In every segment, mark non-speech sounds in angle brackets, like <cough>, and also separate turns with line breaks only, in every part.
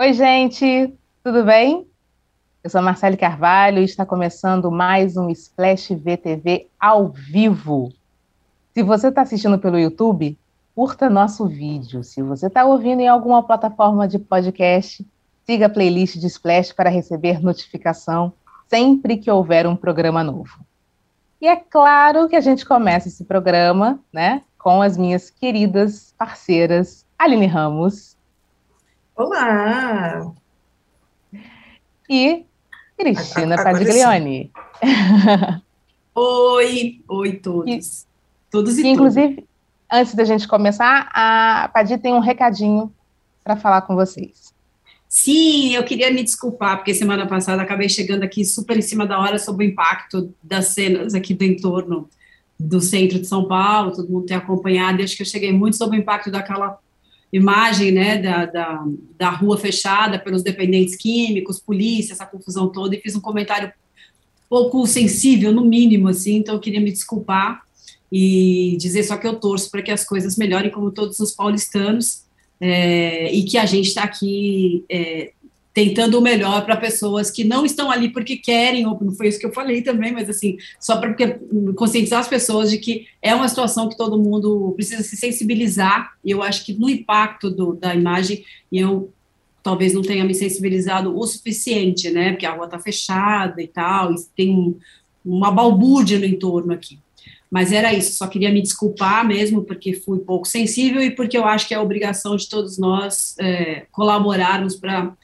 Oi, gente, tudo bem? Eu sou Marcele Carvalho e está começando mais um Splash VTV ao vivo. Se você está assistindo pelo YouTube, curta nosso vídeo. Se você está ouvindo em alguma plataforma de podcast, siga a playlist de Splash para receber notificação sempre que houver um programa novo. E é claro que a gente começa esse programa, né, com as minhas queridas parceiras Aline Ramos
Olá!
E Cristina a, a, Padiglione. <laughs>
Oi, oi todos. E, todos e
Inclusive, tudo. antes da gente começar, a Padi tem um recadinho para falar com vocês.
Sim, eu queria me desculpar, porque semana passada acabei chegando aqui super em cima da hora sobre o impacto das cenas aqui do entorno do centro de São Paulo, todo mundo tem acompanhado, e acho que eu cheguei muito sobre o impacto daquela imagem né, da, da, da, rua fechada pelos dependentes químicos, polícia, essa confusão toda, e fiz um comentário pouco sensível, no mínimo, assim, então eu queria me desculpar e dizer só que eu torço para que as coisas melhorem, como todos os paulistanos, é, e que a gente está aqui é, tentando o melhor para pessoas que não estão ali porque querem, ou não foi isso que eu falei também, mas assim, só para conscientizar as pessoas de que é uma situação que todo mundo precisa se sensibilizar, e eu acho que no impacto do, da imagem, eu talvez não tenha me sensibilizado o suficiente, né, porque a rua está fechada e tal, e tem uma balbúrdia no entorno aqui. Mas era isso, só queria me desculpar mesmo, porque fui pouco sensível e porque eu acho que é obrigação de todos nós é, colaborarmos para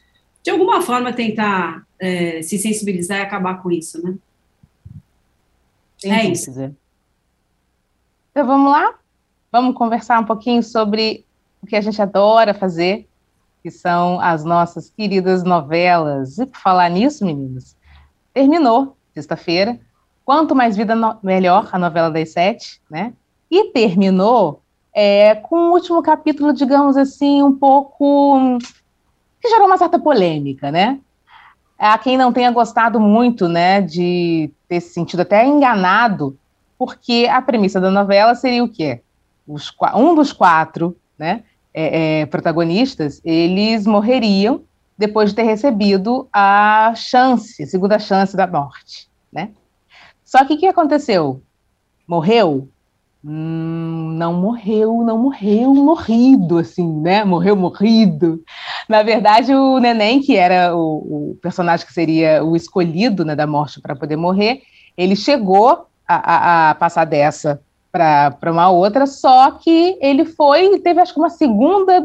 de alguma forma, tentar é, se sensibilizar e acabar com isso, né?
É isso. Então, vamos lá? Vamos conversar um pouquinho sobre o que a gente adora fazer, que são as nossas queridas novelas. E por falar nisso, meninos, terminou sexta-feira. Quanto mais vida, no... melhor, a novela das sete, né? E terminou é, com o último capítulo, digamos assim, um pouco que gerou uma certa polêmica, né? Há quem não tenha gostado muito, né, de ter se sentido até enganado, porque a premissa da novela seria o quê? Os, um dos quatro, né, é, é, protagonistas, eles morreriam depois de ter recebido a chance, a segunda chance da morte, né? Só que o que aconteceu? Morreu? Hum, não morreu, não morreu morrido, assim, né? Morreu morrido. Na verdade, o neném, que era o, o personagem que seria o escolhido né, da morte para poder morrer, ele chegou a, a, a passar dessa para uma outra, só que ele foi e teve, acho que, uma segunda,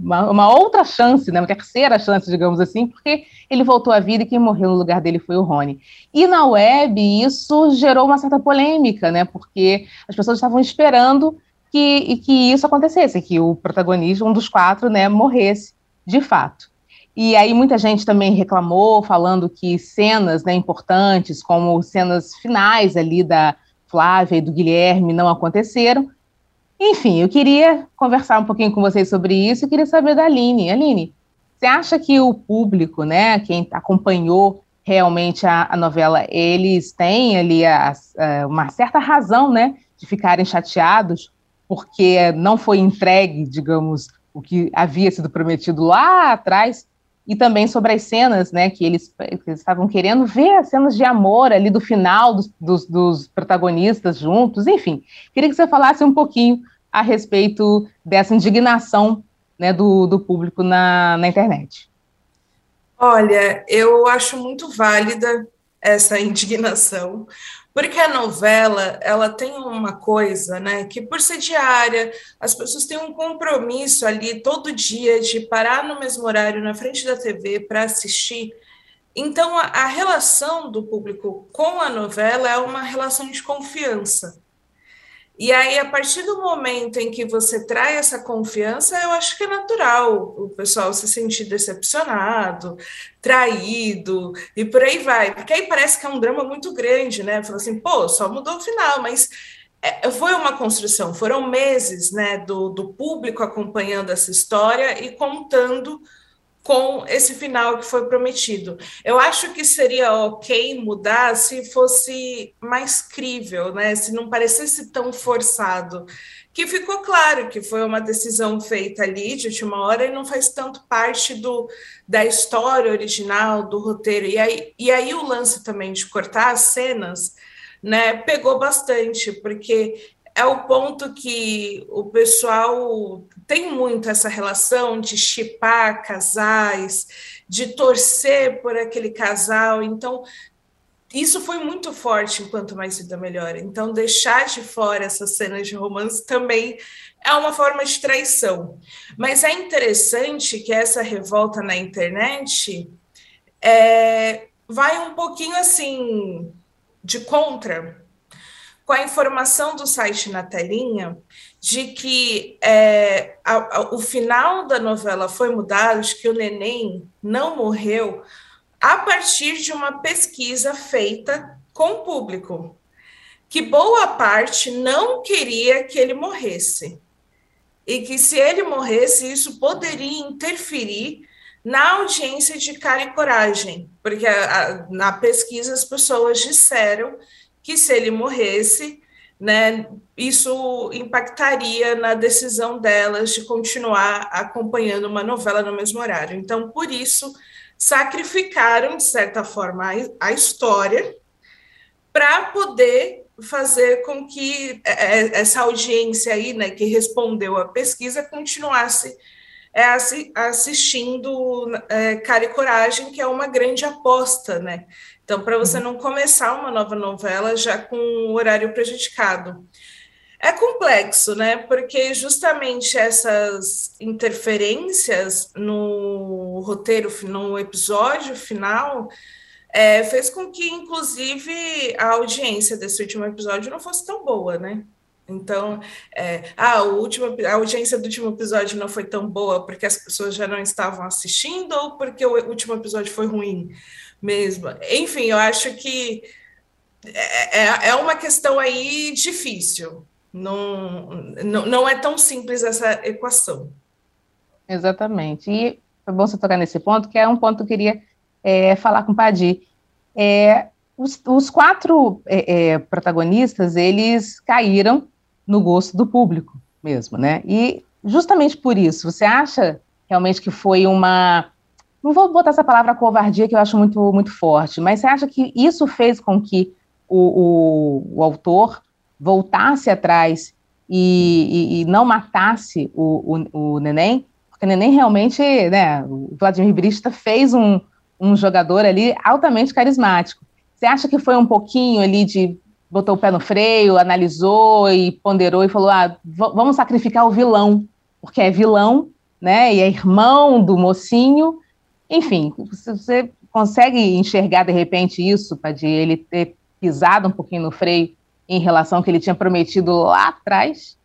uma, uma, outra chance, né, uma terceira chance, digamos assim, porque ele voltou à vida e quem morreu no lugar dele foi o Rony. E na web, isso gerou uma certa polêmica, né, porque as pessoas estavam esperando que, que isso acontecesse, que o protagonista, um dos quatro, né, morresse de fato. E aí muita gente também reclamou, falando que cenas né, importantes, como cenas finais ali da Flávia e do Guilherme não aconteceram. Enfim, eu queria conversar um pouquinho com vocês sobre isso e queria saber da Aline. Aline, você acha que o público, né, quem acompanhou realmente a, a novela, eles têm ali a, a, uma certa razão, né, de ficarem chateados porque não foi entregue, digamos, o que havia sido prometido lá atrás e também sobre as cenas, né, que eles, que eles estavam querendo ver as cenas de amor ali do final dos, dos, dos, protagonistas juntos, enfim. Queria que você falasse um pouquinho a respeito dessa indignação né, do, do público na, na internet.
Olha, eu acho muito válida essa indignação, porque a novela, ela tem uma coisa, né, que por ser diária, as pessoas têm um compromisso ali todo dia de parar no mesmo horário na frente da TV para assistir. Então, a, a relação do público com a novela é uma relação de confiança. E aí, a partir do momento em que você traz essa confiança, eu acho que é natural o pessoal se sentir decepcionado, traído e por aí vai. Porque aí parece que é um drama muito grande, né? Fala assim, pô, só mudou o final, mas é, foi uma construção, foram meses né, do, do público acompanhando essa história e contando com esse final que foi prometido. Eu acho que seria ok mudar se fosse mais crível, né? Se não parecesse tão forçado. Que ficou claro que foi uma decisão feita ali de última hora e não faz tanto parte do, da história original, do roteiro. E aí, e aí o lance também de cortar as cenas né, pegou bastante, porque é o ponto que o pessoal tem muito essa relação de chipar casais, de torcer por aquele casal. Então, isso foi muito forte enquanto mais vida melhor. Então, deixar de fora essas cenas de romance também é uma forma de traição. Mas é interessante que essa revolta na internet é, vai um pouquinho assim de contra com a informação do site na telinha de que é, a, a, o final da novela foi mudado, de que o neném não morreu, a partir de uma pesquisa feita com o público, que boa parte não queria que ele morresse. E que se ele morresse, isso poderia interferir na audiência de cara e coragem, porque a, na pesquisa as pessoas disseram que se ele morresse, né, isso impactaria na decisão delas de continuar acompanhando uma novela no mesmo horário. Então, por isso, sacrificaram, de certa forma, a, história para poder fazer com que é, é, essa audiência aí, né, que respondeu à pesquisa, continuasse é, assistindo é, Cara e Coragem, que é uma grande aposta, né? Então, para você não começar uma nova novela já com o horário prejudicado. É complexo, né? Porque justamente essas interferências no roteiro, no episódio final, é, fez com que, inclusive, a audiência desse último episódio não fosse tão boa, né? Então, é, ah, o último, a audiência do último episódio não foi tão boa porque as pessoas já não estavam assistindo ou porque o último episódio foi ruim mesmo. Enfim, eu acho que é, é, é uma questão aí difícil. Não, não, não é tão simples essa equação.
Exatamente. E foi bom você tocar nesse ponto, que é um ponto que eu queria é, falar com o Padir. É, os, os, quatro é, é, protagonistas, eles caíram no gosto do público mesmo, né? E justamente por isso, você acha realmente que foi uma não vou botar essa palavra covardia, que eu acho muito, muito forte, mas você acha que isso fez com que o, o, o autor voltasse atrás e, e, e não matasse o, o, o, neném? Porque o neném realmente, né, o Vladimir Brista fez um, um jogador ali altamente carismático. Você acha que foi um pouquinho ali de botou o pé no freio, analisou e ponderou e falou: ah, vamos sacrificar o vilão, porque é vilão, né? E é irmão do mocinho, enfim, você consegue enxergar de repente isso, de ele ter pisado um pouquinho no freio em relação ao que ele tinha prometido lá atrás?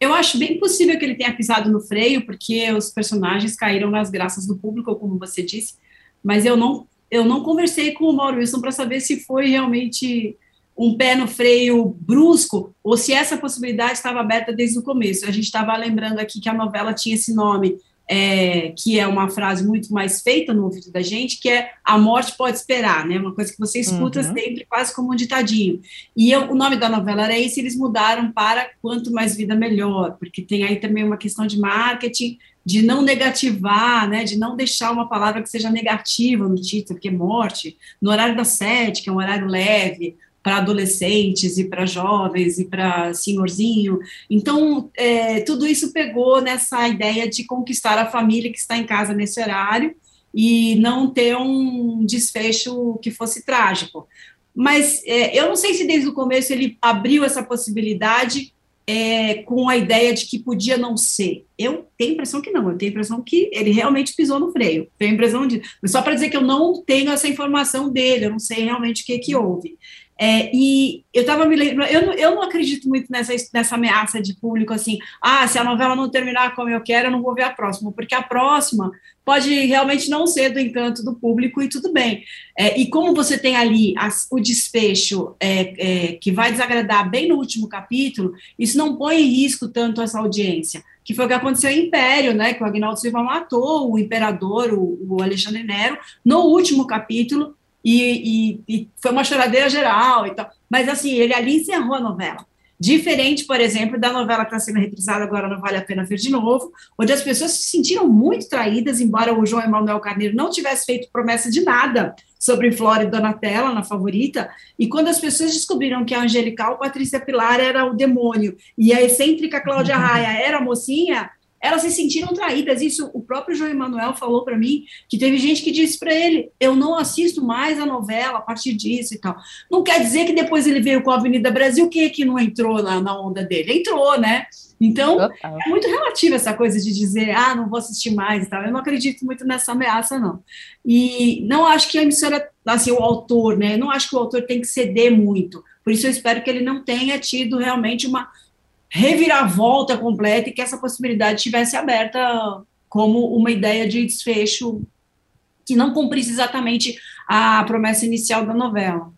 Eu acho bem possível que ele tenha pisado no freio, porque os personagens caíram nas graças do público, como você disse, mas eu não, eu não conversei com o Mauro Wilson para saber se foi realmente um pé no freio brusco ou se essa possibilidade estava aberta desde o começo. A gente estava lembrando aqui que a novela tinha esse nome é, que é uma frase muito mais feita no ouvido da gente, que é a morte pode esperar, né? Uma coisa que você escuta uhum. sempre, quase como um ditadinho. E eu, o nome da novela era esse, eles mudaram para Quanto Mais Vida Melhor, porque tem aí também uma questão de marketing, de não negativar, né? De não deixar uma palavra que seja negativa no título, que é morte, no horário das sete, que é um horário leve, para adolescentes e para jovens e para senhorzinho. Então, é, tudo isso pegou nessa ideia de conquistar a família que está em casa nesse horário e não ter um desfecho que fosse trágico. Mas é, eu não sei se desde o começo ele abriu essa possibilidade é, com a ideia de que podia não ser. Eu tenho a impressão que não, eu tenho a impressão que ele realmente pisou no freio. Tenho a impressão de. Só para dizer que eu não tenho essa informação dele, eu não sei realmente o que, que houve. É, e eu estava me lembrando, eu, eu não acredito muito nessa, nessa ameaça de público assim, ah, se a novela não terminar como eu quero, eu não vou ver a próxima, porque a próxima pode realmente não ser do encanto do público e tudo bem. É, e como você tem ali as, o desfecho é, é, que vai desagradar bem no último capítulo, isso não põe em risco tanto essa audiência, que foi o que aconteceu em Império, né, que o Agnaldo Silva matou o imperador, o, o Alexandre Nero, no último capítulo, e, e, e, foi uma choradeira geral e tal. Mas, assim, ele ali encerrou a novela. Diferente, por exemplo, da novela que está sendo reprisada agora, Não Vale a Pena Ver de Novo, onde as pessoas se sentiram muito traídas, embora o João Emanuel Carneiro não tivesse feito promessa de nada sobre Flora e Donatella, na favorita, e quando as pessoas descobriram que a angelical Patrícia Pilar era o demônio e a excêntrica Cláudia <laughs> Raia era a mocinha, elas se sentiram traídas. Isso o próprio João Emanuel falou para mim, que teve gente que disse para ele: eu não assisto mais a novela a partir disso e tal. Não quer dizer que depois ele veio com a Avenida Brasil, que que não entrou na, na onda dele? Entrou, né? Então, é muito relativa essa coisa de dizer, ah, não vou assistir mais e tal. Eu não acredito muito nessa ameaça, não. E não acho que a emissora, assim, o autor, né? não acho que o autor tem que ceder muito. Por isso eu espero que ele não tenha tido realmente uma reviravolta completa e que essa possibilidade estivesse aberta como uma ideia de desfecho que não cumprisse exatamente a promessa inicial da novela.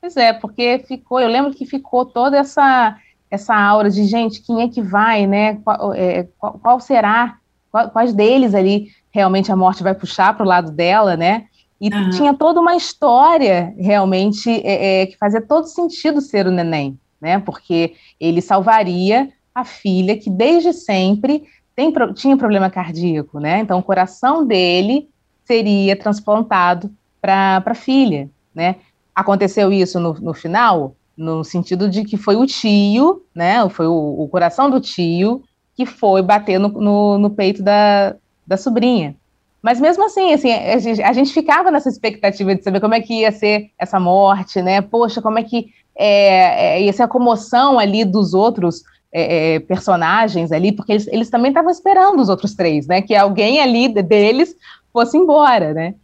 Pois é, porque ficou, eu lembro que ficou toda essa essa aura de gente, quem é que vai, né? Qual, é, qual, qual será? Qual, quais deles ali realmente a morte vai puxar para o lado dela, né? E uhum. tinha toda uma história realmente é, é, que fazia todo sentido ser o neném, né? Porque ele salvaria a filha que desde sempre tem, tinha problema cardíaco, né? Então o coração dele seria transplantado para a filha, né? Aconteceu isso no, no, final, no sentido de que foi o tio, né? Foi o, o coração do tio que foi bater no, no, no peito da, da sobrinha. Mas mesmo assim, assim a gente, a gente, ficava nessa expectativa de saber como é que ia ser essa morte, né? Poxa, como é que é, é, essa comoção ali dos outros é, é, personagens ali, porque eles, eles também estavam esperando os outros três, né? Que alguém ali deles fosse embora, né?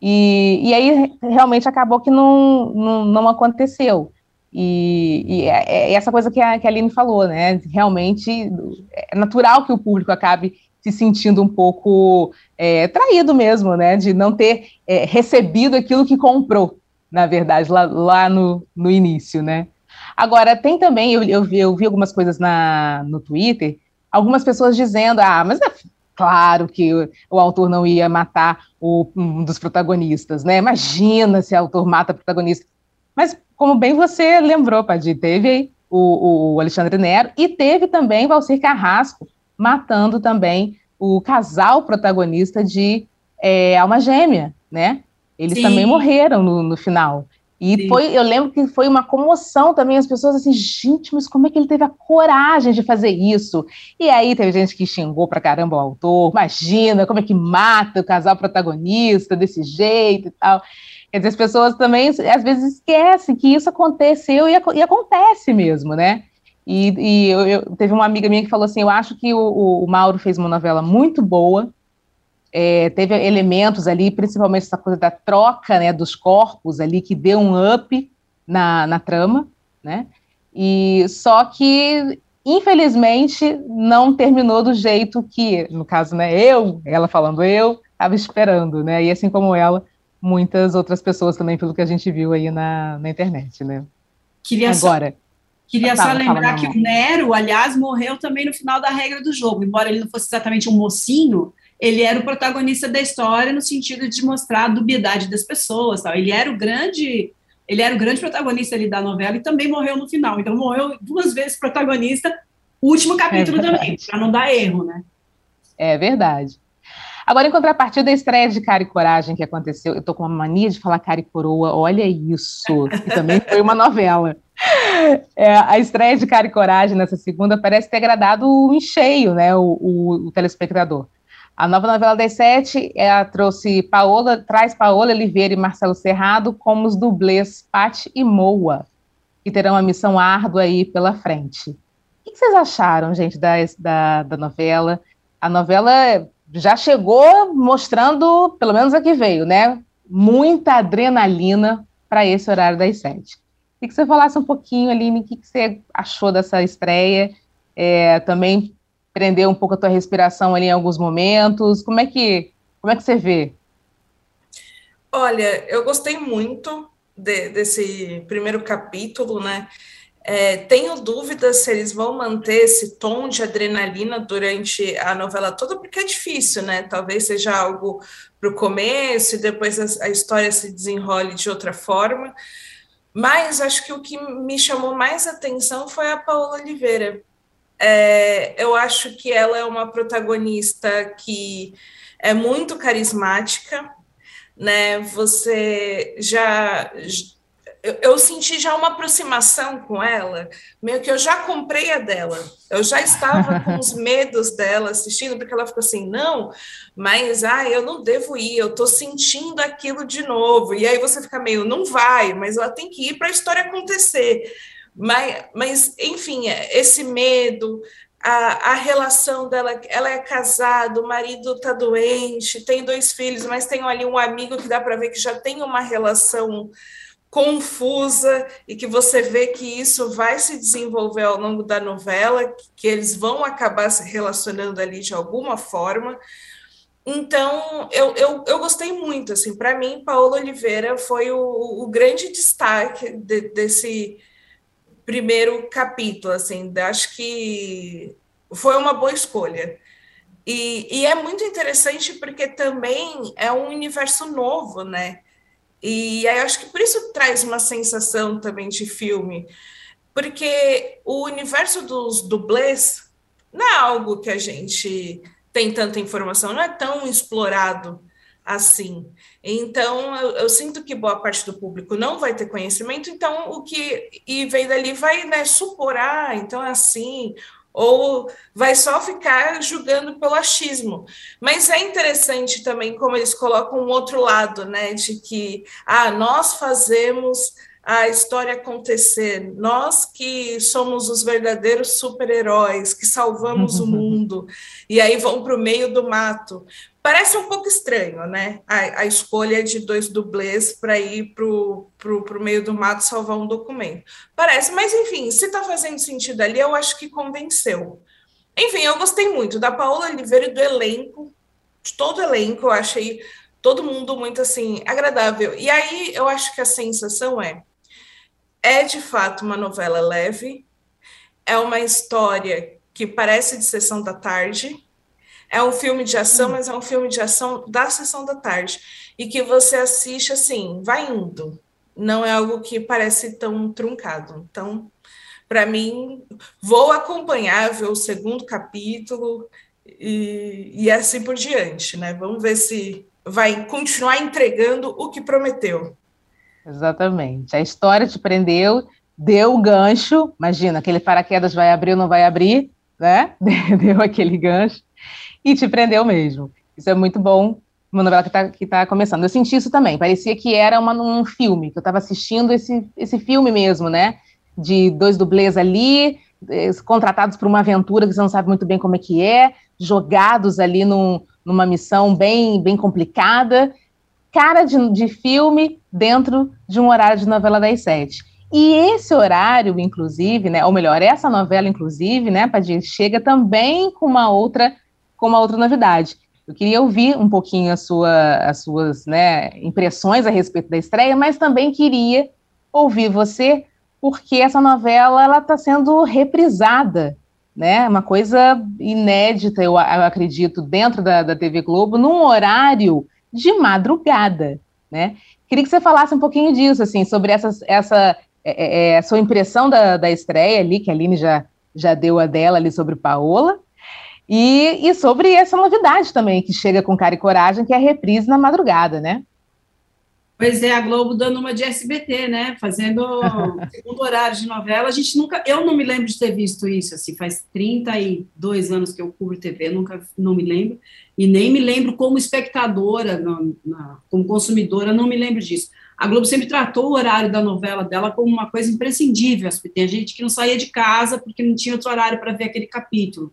E, e aí realmente acabou que não, não, não aconteceu. E, e é, é, essa coisa que a, que a Aline falou, né? Realmente é natural que o público acabe se sentindo um pouco é, traído mesmo, né? De não ter é, recebido aquilo que comprou na verdade, lá, lá no, no início, né? Agora, tem também, eu, eu, vi, eu vi algumas coisas na, no Twitter, algumas pessoas dizendo, ah, mas é claro que o, o autor não ia matar o, um dos protagonistas, né? Imagina se o autor mata o protagonista. Mas, como bem você lembrou, Padir, teve o, o Alexandre Nero e teve também Valcir Carrasco matando também o casal protagonista de é, Alma Gêmea, né? Eles Sim. também morreram no, no final. E foi, eu lembro que foi uma comoção também, as pessoas assim, gente, mas como é que ele teve a coragem de fazer isso? E aí teve gente que xingou pra caramba o autor, imagina como é que mata o casal protagonista desse jeito e tal. Quer dizer, as pessoas também, às vezes, esquecem que isso aconteceu e, e acontece mesmo, né? E, e eu, eu, teve uma amiga minha que falou assim, eu acho que o, o Mauro fez uma novela muito boa, é, teve elementos ali, principalmente essa coisa da troca né, dos corpos ali, que deu um up na, na trama, né? E só que, infelizmente, não terminou do jeito que, no caso, né, eu, ela falando eu, estava esperando, né? E assim como ela, muitas outras pessoas também, pelo que a gente viu aí na, na internet, né?
Queria Agora. Só, queria só lembrar que o Nero, aliás, morreu também no final da regra do jogo, embora ele não fosse exatamente um mocinho, ele era o protagonista da história no sentido de mostrar a dubiedade das pessoas, tal. Ele era o grande, ele era o grande protagonista ali da novela e também morreu no final. Então morreu duas vezes protagonista, último capítulo é também, para não dar erro, né?
É verdade. Agora, em contrapartida da estreia de Cara e Coragem que aconteceu, eu tô com uma mania de falar Cara e Coroa, olha isso, que também foi uma novela. <laughs> É, a estreia de Cara e Coragem nessa segunda parece ter agradado em cheio, né, o, o, o telespectador. A nova novela das sete trouxe Paola, traz Paola Oliveira e Marcelo Serrado como os dublês Pati e Moa, que terão uma missão árdua aí pela frente. O que vocês acharam, gente, da, da, da novela? A novela já chegou mostrando, pelo menos a que veio, né? Muita adrenalina para esse horário das sete. Queria que você falasse um pouquinho, Aline, o que, que você achou dessa estreia, é, também prender um pouco a tua respiração ali em alguns momentos, como é que, como é que você vê?
Olha, eu gostei muito de, desse primeiro capítulo, né, é, tenho dúvidas se eles vão manter esse tom de adrenalina durante a novela toda, porque é difícil, né? Talvez seja algo para o começo e depois a, a, história se desenrole de outra forma. Mas acho que o que me chamou mais atenção foi a Paola Oliveira. É, eu acho que ela é uma protagonista que é muito carismática, né? Você já eu, eu, senti já uma aproximação com ela, meio que eu já comprei a dela, eu já estava com os <laughs> medos dela assistindo, porque ela ficou assim, não, mas ah, eu não devo ir, eu estou sentindo aquilo de novo, e aí você fica meio, não vai, mas ela tem que ir para a história acontecer. Mas, mas, enfim, esse medo, a, a, relação dela, ela é casada, o marido está doente, tem dois filhos, mas tem ali um amigo que dá para ver que já tem uma relação confusa e que você vê que isso vai se desenvolver ao longo da novela, que eles vão acabar se relacionando ali de alguma forma. Então, eu, eu, eu gostei muito, assim, para mim, Paola Oliveira foi o, o grande destaque de, desse primeiro capítulo, assim, acho que foi uma boa escolha. E, e é muito interessante porque também é um universo novo, né? E aí acho que por isso traz uma sensação também de filme, porque o universo dos dublês não é algo que a gente tem tanta informação, não é tão explorado assim. Então, eu, eu, sinto que boa parte do público não vai ter conhecimento, então o que e vem dali vai né, supor, ah, então é assim, ou vai só ficar julgando pelo achismo. Mas é interessante também como eles colocam um outro lado, né, de que ah, nós fazemos a história acontecer, nós que somos os verdadeiros super-heróis, que salvamos o <laughs> mundo, e aí vão para o meio do mato. Parece um pouco estranho, né? A, a escolha de dois dublês para ir para o meio do mato salvar um documento. Parece, mas enfim, se está fazendo sentido ali, eu acho que convenceu. Enfim, eu gostei muito da Paola Oliveira e do elenco, de todo o elenco, eu achei todo mundo muito assim agradável. E aí eu acho que a sensação é é de fato uma novela leve, é uma história que parece de sessão da tarde, é um filme de ação, hum. mas é um filme de ação da sessão da tarde. E que você assiste assim, vai indo. Não é algo que parece tão truncado. Então, para mim, vou acompanhar, ver o segundo capítulo e, e assim por diante, né? Vamos ver se vai continuar entregando o que prometeu.
Exatamente. A história te prendeu, deu o gancho. Imagina, aquele paraquedas vai abrir ou não vai abrir, né? <laughs> Deu aquele gancho e te prendeu mesmo. Isso é muito bom. Uma novela que está tá começando. Eu senti isso também. Parecia que era uma, um filme, que eu estava assistindo esse, esse filme mesmo, né? De dois dublês ali, eh, contratados por uma aventura que você não sabe muito bem como é que é, jogados ali num, numa missão bem, bem complicada. Cara de, de filme dentro de um horário de novela das sete. E esse horário, inclusive, né, ou melhor, essa novela, inclusive, né, Padilha, chega também com uma outra com uma outra novidade. Eu queria ouvir um pouquinho sua, as suas né, impressões a respeito da estreia, mas também queria ouvir você, porque essa novela está sendo reprisada, né? Uma coisa inédita, eu, eu acredito, dentro da, da TV Globo, num horário de madrugada, né? Queria que você falasse um pouquinho disso, assim, sobre essa, essa é, é, é sua impressão da, da estreia ali, que a Aline já, já deu a dela ali sobre Paola, e, e sobre essa novidade também, que chega com cara e coragem, que é a reprise na madrugada, né?
Pois é, a Globo dando uma de SBT, né? Fazendo <laughs> segundo horário de novela. A gente nunca, eu não me lembro de ter visto isso, assim, faz 32 anos que eu cubro TV, nunca não me lembro, e nem me lembro como espectadora, não, não, como consumidora, não me lembro disso. A Globo sempre tratou o horário da novela dela como uma coisa imprescindível. Tem gente que não saía de casa porque não tinha outro horário para ver aquele capítulo.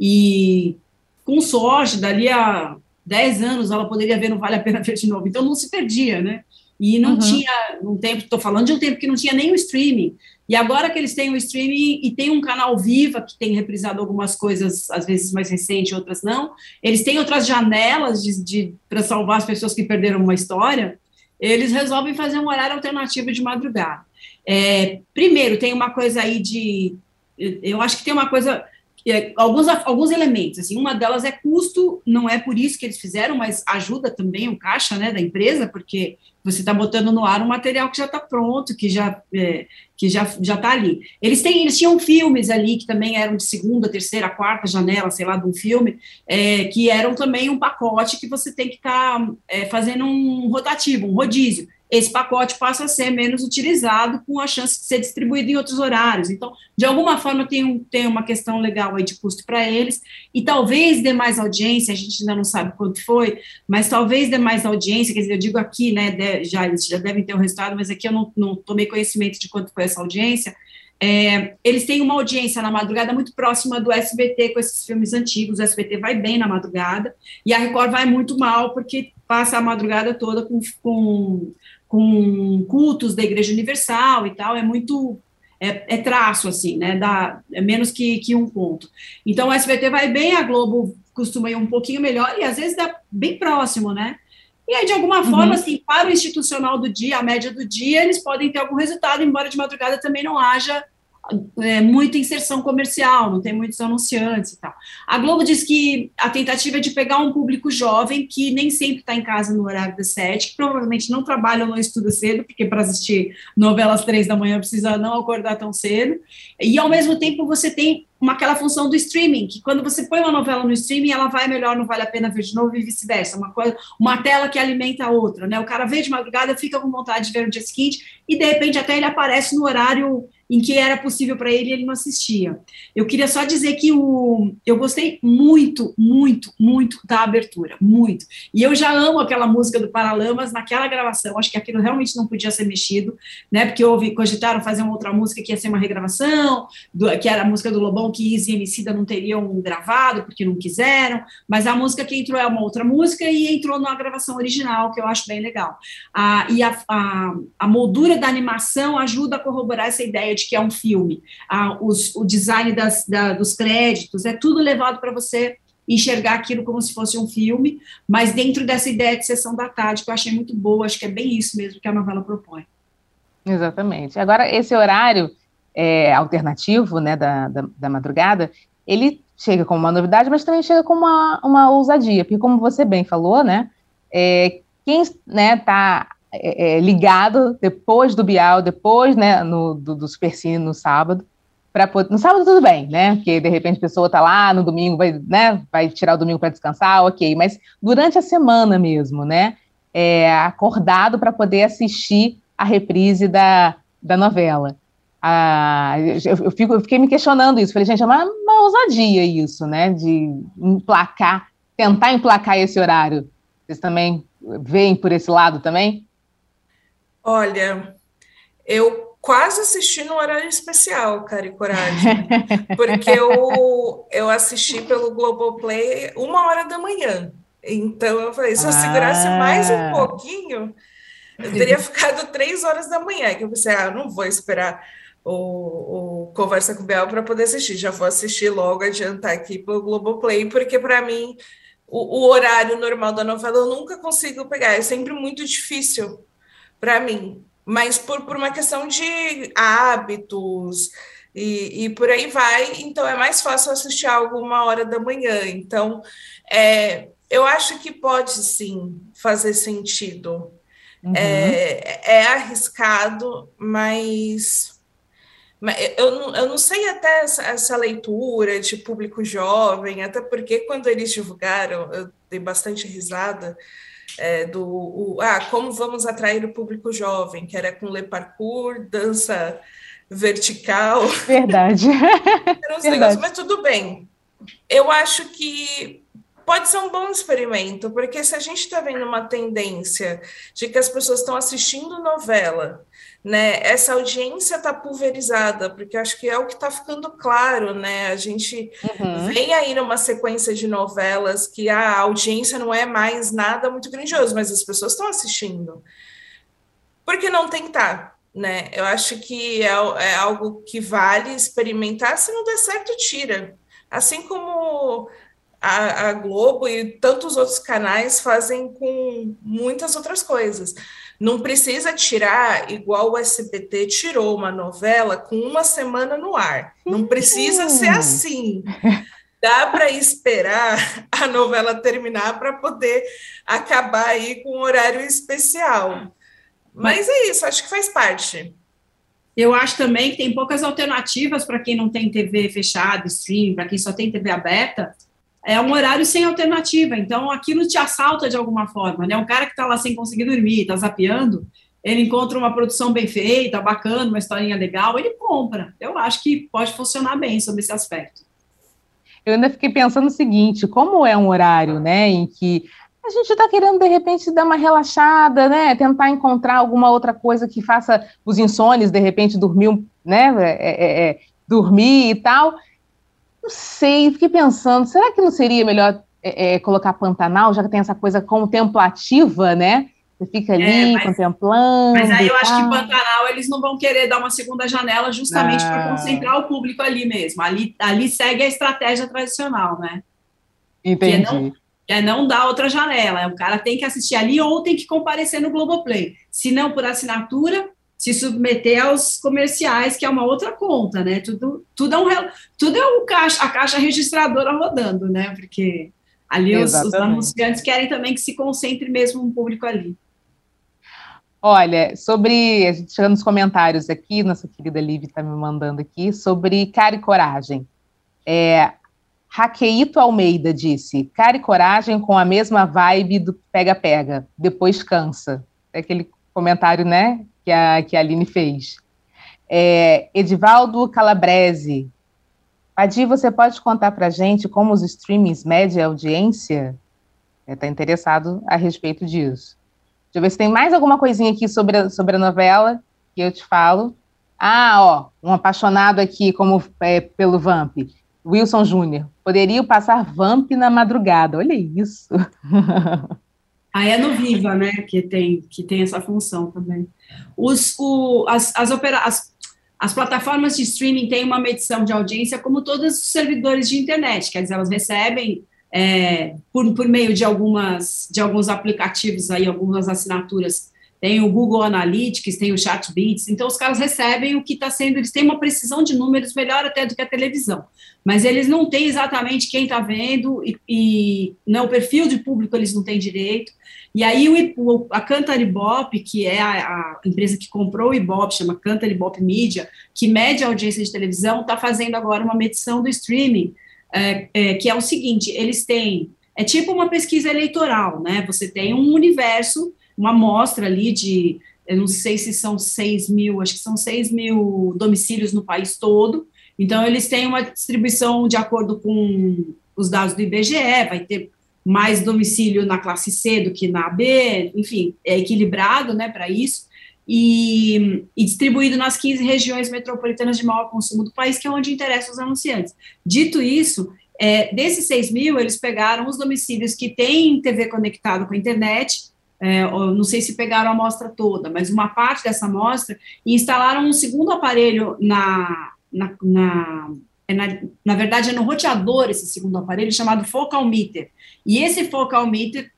E com sorte, dali a 10 anos ela poderia ver Não Vale a Pena <laughs> Ver de Novo. Então não se perdia, né? E não uhum. tinha, um tempo, estou falando de um tempo que não tinha nem o streaming. E agora que eles têm o streaming e tem um canal Viva que tem reprisado algumas coisas, às vezes mais recente, outras não, eles têm outras janelas de, de para salvar as pessoas que perderam uma história, eles resolvem fazer um horário alternativo de madrugada. É, primeiro, tem uma coisa aí de. Eu acho que tem uma coisa é, alguns, alguns elementos, assim, uma delas é custo, não é por isso que eles fizeram, mas ajuda também o caixa, né, da empresa, porque você está botando no ar um material que já está pronto, que já é, que já já está ali. Eles têm, eles tinham filmes ali que também eram de segunda, terceira, quarta janela, sei lá, de um filme, é, que eram também um pacote que você tem que estar tá, é, fazendo um rotativo, um rodízio esse pacote passa a ser menos utilizado com a chance de ser distribuído em outros horários. Então, de alguma forma, tem, um, tem uma questão legal aí de custo para eles, e talvez dê mais audiência, a gente ainda não sabe quanto foi, mas talvez dê mais audiência, quer dizer, eu digo aqui, né, de, já, eles já devem ter o resultado, mas aqui eu não, não tomei conhecimento de quanto foi essa audiência, é, eles têm uma audiência na madrugada muito próxima do SBT com esses filmes antigos. O SBT vai bem na madrugada e a Record vai muito mal porque passa a madrugada toda com, com com cultos da Igreja Universal e tal, é muito é, é, traço, assim, né? Dá, é menos que, que um ponto. Então, o SBT vai bem, a Globo costuma ir um pouquinho melhor, e às vezes dá bem próximo, né? E aí, de alguma uhum. forma, assim, para o institucional do dia, a média do dia, eles podem ter algum resultado, embora de madrugada também não haja é, muita inserção comercial, não tem muitos anunciantes e tal. A Globo diz que a tentativa é de pegar um público jovem que nem sempre está em casa no horário das sete, que provavelmente não trabalha ou não estuda cedo, porque para assistir novelas três da manhã precisa não acordar tão cedo, e ao mesmo tempo você tem uma, aquela função do streaming, que quando você põe uma novela no streaming, ela vai melhor, não vale a pena ver de novo e vice-versa, uma coisa, uma tela que alimenta a outra, né? O cara vê de madrugada, fica com vontade de ver no dia seguinte, e de repente até ele aparece no horário em que era possível para ele ele não assistia. Eu queria só dizer que o, eu gostei muito, muito, muito da abertura, muito. E eu já amo aquela música do Paralamas naquela gravação, acho que aquilo realmente não podia ser mexido, né? Porque houve, cogitaram fazer uma outra música que ia ser uma regravação, do, que era a música do Lobão que Izzy e Emicida não teriam gravado porque não quiseram, mas a música que entrou é uma outra música e entrou na gravação original, que eu acho bem legal. Ah, e a, a, a moldura da animação ajuda a corroborar essa ideia de que é um filme. Ah, os, o design das, da, dos créditos, é tudo levado para você enxergar aquilo como se fosse um filme, mas dentro dessa ideia de sessão da tarde, que eu achei muito boa, acho que é bem isso mesmo que a novela propõe.
Exatamente. Agora, esse horário é, alternativo, né, da, da, da, madrugada, ele chega como uma novidade, mas também chega como uma, uma ousadia, porque como você bem falou, né, é, quem né, tá é, é, ligado depois do Bial, depois né, no, do, do Supercine no sábado. Pra, no sábado tudo bem, né? Porque de repente a pessoa está lá, no domingo vai, né, vai tirar o domingo para descansar, ok. Mas durante a semana mesmo, né? É, acordado para poder assistir a reprise da, da novela. Ah, eu, eu, fico, eu, fiquei me questionando isso. Falei, gente, é uma, uma ousadia isso, né? De emplacar, tentar emplacar esse horário. Vocês também veem por esse lado também?
Olha, eu quase assisti no horário especial, cara e coragem, <laughs> porque eu, eu assisti pelo Globoplay uma hora da manhã. Então eu falei, se eu segurasse mais um ah. pouquinho, eu teria ficado três horas da manhã. Que eu pensei, ah, não vou esperar o, o Conversa com o Biel para poder assistir, já vou assistir logo, adiantar aqui pelo Globoplay, porque para mim o, o horário normal da novela eu nunca consigo pegar, é sempre muito difícil para mim, mas por, por uma questão de hábitos e, e, por aí vai, então é mais fácil assistir algo uma hora da manhã. Então, é, eu acho que pode sim fazer sentido. Uhum. É, é arriscado, mas eu não, eu não sei até essa, essa, leitura de público jovem, até porque quando eles divulgaram, eu dei bastante risada, é, do o, ah, como vamos atrair o público jovem, que era com le parkour, dança vertical.
Verdade. <laughs>
Verdade. Negócios, mas tudo bem. Eu acho que pode ser um bom experimento, porque se a gente está vendo uma tendência de que as pessoas estão assistindo novela né, essa audiência está pulverizada, porque acho que é o que está ficando claro, né? A gente uhum. vem aí numa sequência de novelas que a audiência não é mais nada muito grandioso, mas as pessoas estão assistindo. por que não tentar? Né? Eu acho que é, é algo que vale experimentar. Se não der certo, tira. Assim como a, a, Globo e tantos outros canais fazem com muitas outras coisas. Não precisa tirar igual o SBT tirou uma novela com uma semana no ar. Não precisa ser assim. Dá para esperar a novela terminar para poder acabar aí com um horário especial. Mas é isso, acho que faz parte.
Eu acho também que tem poucas alternativas para quem não tem TV fechada, stream, para quem só tem TV aberta. É um horário sem alternativa, então aquilo te assalta de alguma forma, né? Um cara que está lá sem conseguir dormir, está zapeando, ele encontra uma produção bem feita, bacana, uma historinha legal, ele compra. Eu acho que pode funcionar bem sobre esse aspecto.
Eu ainda fiquei pensando o seguinte: como é um horário, né, em que a gente está querendo, de repente, dar uma relaxada, né? Tentar encontrar alguma outra coisa que faça os insones, de repente, dormir, né? É, é, é, dormir e tal. Não sei, fiquei pensando, será que não seria melhor é, é, colocar Pantanal, já que tem essa coisa contemplativa, né? Você fica ali é, mas, contemplando.
Mas aí eu acho que Pantanal eles não vão querer dar uma segunda janela justamente para concentrar o público ali mesmo. Ali, ali segue a estratégia tradicional, né?
Entendi. Que é não,
é não dar outra janela. O cara tem que assistir ali ou tem que comparecer no Globoplay. Se não por assinatura, se submeter aos comerciais, que é uma outra conta, né? Tudo, tudo é um tudo é um caixa, a caixa registradora rodando, né? Porque ali os, os, anunciantes querem também que se concentre mesmo um público ali.
Olha, sobre. A gente chegando nos comentários aqui, nossa querida Liv está me mandando aqui, sobre cara e coragem. É, Raqueito Almeida disse: cara e coragem com a mesma vibe do pega-pega, depois cansa. É aquele comentário, né, que a, que a Aline fez. É, Edivaldo Calabrese. Adi, você pode contar para gente como os streamings medem a audiência? Está é, interessado a respeito disso. Deixa eu ver se tem mais alguma coisinha aqui sobre a, sobre a novela que eu te falo. Ah, ó, um apaixonado aqui como é, pelo Vamp. Wilson Júnior. Poderia passar Vamp na madrugada. Olha isso.
Aí <laughs> é no Viva, né, que tem, que tem essa função também. Os, o, as, as, opera, as, as plataformas de streaming têm uma medição de audiência como todos os servidores de internet, quer dizer, elas recebem é, por, por meio de algumas de alguns aplicativos aí, algumas assinaturas. Tem o Google Analytics, tem o Chatbits, então os caras recebem o que está sendo, eles têm uma precisão de números melhor até do que a televisão, mas eles não têm exatamente quem está vendo e, e não, o perfil de público eles não têm direito, e aí o, a Cantar Ibope, que é a, a, empresa que comprou o Ibope, chama Cantar Ibope Media, que mede a audiência de televisão, está fazendo agora uma medição do streaming, é, é, que é o seguinte, eles têm, é tipo uma pesquisa eleitoral, né, você tem um universo uma amostra ali de, eu não sei se são 6 mil, acho que são 6 mil domicílios no país todo. Então, eles têm uma distribuição de acordo com os dados do IBGE, vai ter mais domicílio na classe C do que na B, enfim, é equilibrado, né, para isso, e, e, distribuído nas 15 regiões metropolitanas de maior consumo do país, que é onde interessa os anunciantes. Dito isso, é, desses 6 mil, eles pegaram os domicílios que têm TV conectado com a internet, é, não sei se pegaram a amostra toda, mas uma parte dessa amostra, e instalaram um segundo aparelho na, na, na, é na, na verdade é no roteador esse segundo aparelho, chamado focal meter, e esse focal meter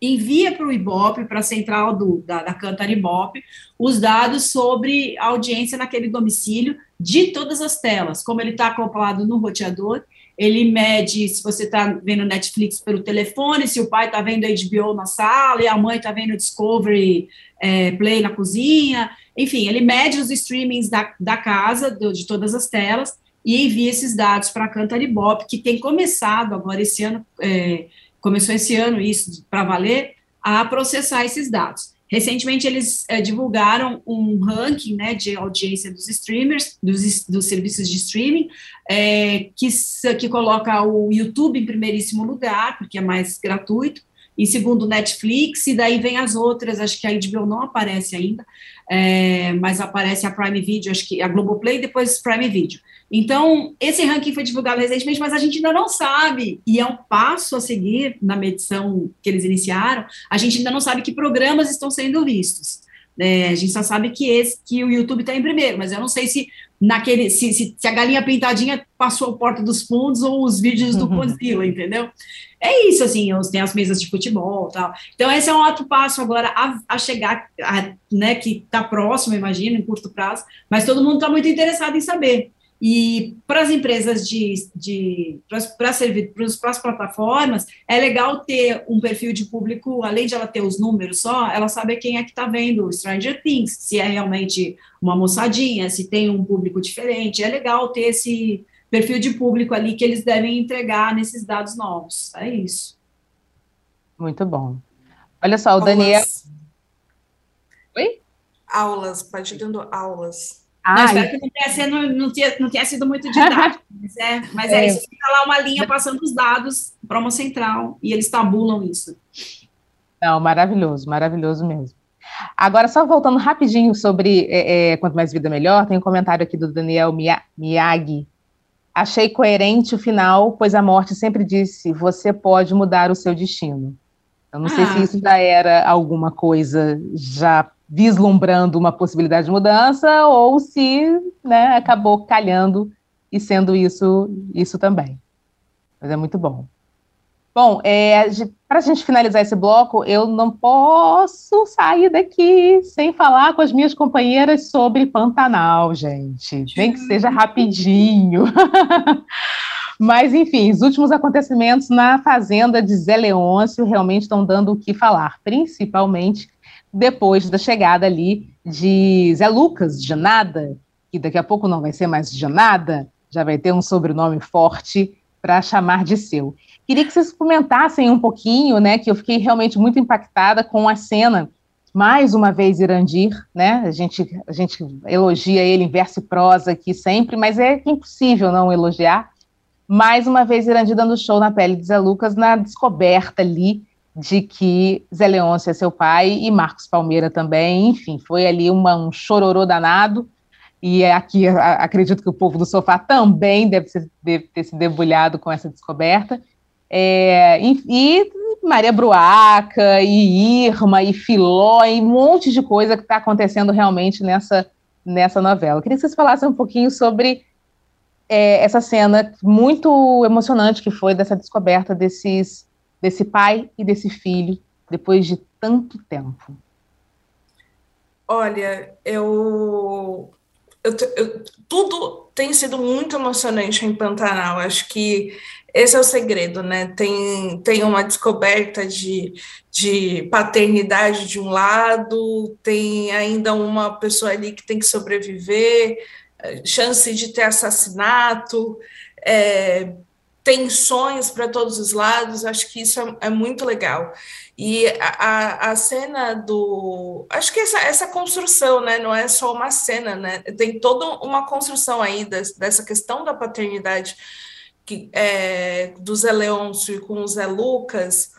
envia para o Ibope, para a central do, da, da Cantar Ibope, os dados sobre a audiência naquele domicílio de todas as telas, como ele está acoplado no roteador, ele mede se você está vendo Netflix pelo telefone, se o pai está vendo HBO na sala e a mãe está vendo Discovery é, Play na cozinha. Enfim, ele mede os streamings da, da casa, de, de todas as telas, e envia esses dados para a Cantaribop, que tem começado agora esse ano, é, começou esse ano isso para valer, a processar esses dados. Recentemente, eles é, divulgaram um ranking né, de audiência dos streamers, dos, dos serviços de streaming, é, que, que coloca o YouTube em primeiríssimo lugar, porque é mais gratuito, em segundo Netflix, e daí vem as outras, acho que a HBO não aparece ainda, é, mas aparece a Prime Video, acho que a Globoplay, depois Prime Video. Então, esse ranking foi divulgado recentemente, mas a gente ainda não sabe, e é um passo a seguir na medição que eles iniciaram, a gente ainda não sabe que programas estão sendo vistos. É, a gente só sabe que esse que o YouTube está em primeiro, mas eu não sei se naquele se, se, se, a galinha pintadinha passou a porta dos fundos ou os vídeos do <laughs> Godzilla, entendeu? É isso, assim, tem as mesas de futebol tal. Então, esse é um outro passo agora a, a chegar, a, né, que está próximo, imagino, em curto prazo, mas todo mundo está muito interessado em saber. E para as empresas de, de para servir para as plataformas, é legal ter um perfil de público, além de ela ter os números só, ela sabe quem é que está vendo Stranger Things, se é realmente uma moçadinha, se tem um público diferente. É legal ter esse perfil de público ali que eles devem entregar nesses dados novos. É isso.
Muito bom. Olha só, o Daniel.
Oi? Aulas, partilhando aulas.
Ah, espero que não tenha, sido, não, tenha, não tenha sido muito didático, <laughs> mas é, mas é, é isso. Fica lá uma linha passando os dados para uma central e eles tabulam isso.
Não, maravilhoso, maravilhoso mesmo. Agora, só voltando rapidinho sobre é, é, Quanto Mais Vida Melhor, tem um comentário aqui do Daniel Miyagi. Achei coerente o final, pois a morte sempre disse: você pode mudar o seu destino. Eu não ah. sei se ah. isso já era alguma coisa já vislumbrando uma possibilidade de mudança ou se né, acabou calhando e sendo isso, isso também. Mas é muito bom. Bom, é, para a gente finalizar esse bloco, eu não posso sair daqui sem falar com as minhas companheiras sobre Pantanal, gente. Nem que seja rapidinho. <laughs> Mas, enfim, os últimos acontecimentos na fazenda de Zé Leôncio realmente estão dando o que falar, principalmente depois da chegada ali de Zé Lucas, de Nada, que daqui a pouco não vai ser mais de Nada, já vai ter um sobrenome forte para chamar de seu. Queria que vocês comentassem um pouquinho, né, que eu fiquei realmente muito impactada com a cena, mais uma vez Irandir, né, a gente, a gente elogia ele em verso e prosa aqui sempre, mas é impossível não elogiar, mais uma vez Irandir dando show na pele de Zé Lucas, na descoberta ali de que Zé Leôncio é seu pai e Marcos Palmeira também, enfim, foi ali uma, um chororô danado, e aqui a, acredito que o povo do sofá também deve, ser, deve ter se debulhado com essa descoberta, é, e, e, Maria Bruaca, e Irma, e Filó, e um monte de coisa que está acontecendo realmente nessa, nessa novela. Eu queria que vocês falassem um pouquinho sobre é, essa cena muito emocionante que foi dessa descoberta desses desse pai e desse filho depois de tanto tempo?
Olha, eu, eu, eu, tudo tem sido muito emocionante em Pantanal. Acho que esse é o segredo, né? Tem, tem uma descoberta de, de paternidade de um lado, tem ainda uma pessoa ali que tem que sobreviver, chance de ter assassinato, é, tensões para todos os lados, acho que isso é, é muito legal. E a, a, cena do. Acho que essa, essa construção, né? Não é só uma cena, né? Tem toda uma construção aí des, dessa questão da paternidade que, é, do Zé Leôncio e com o Zé Lucas.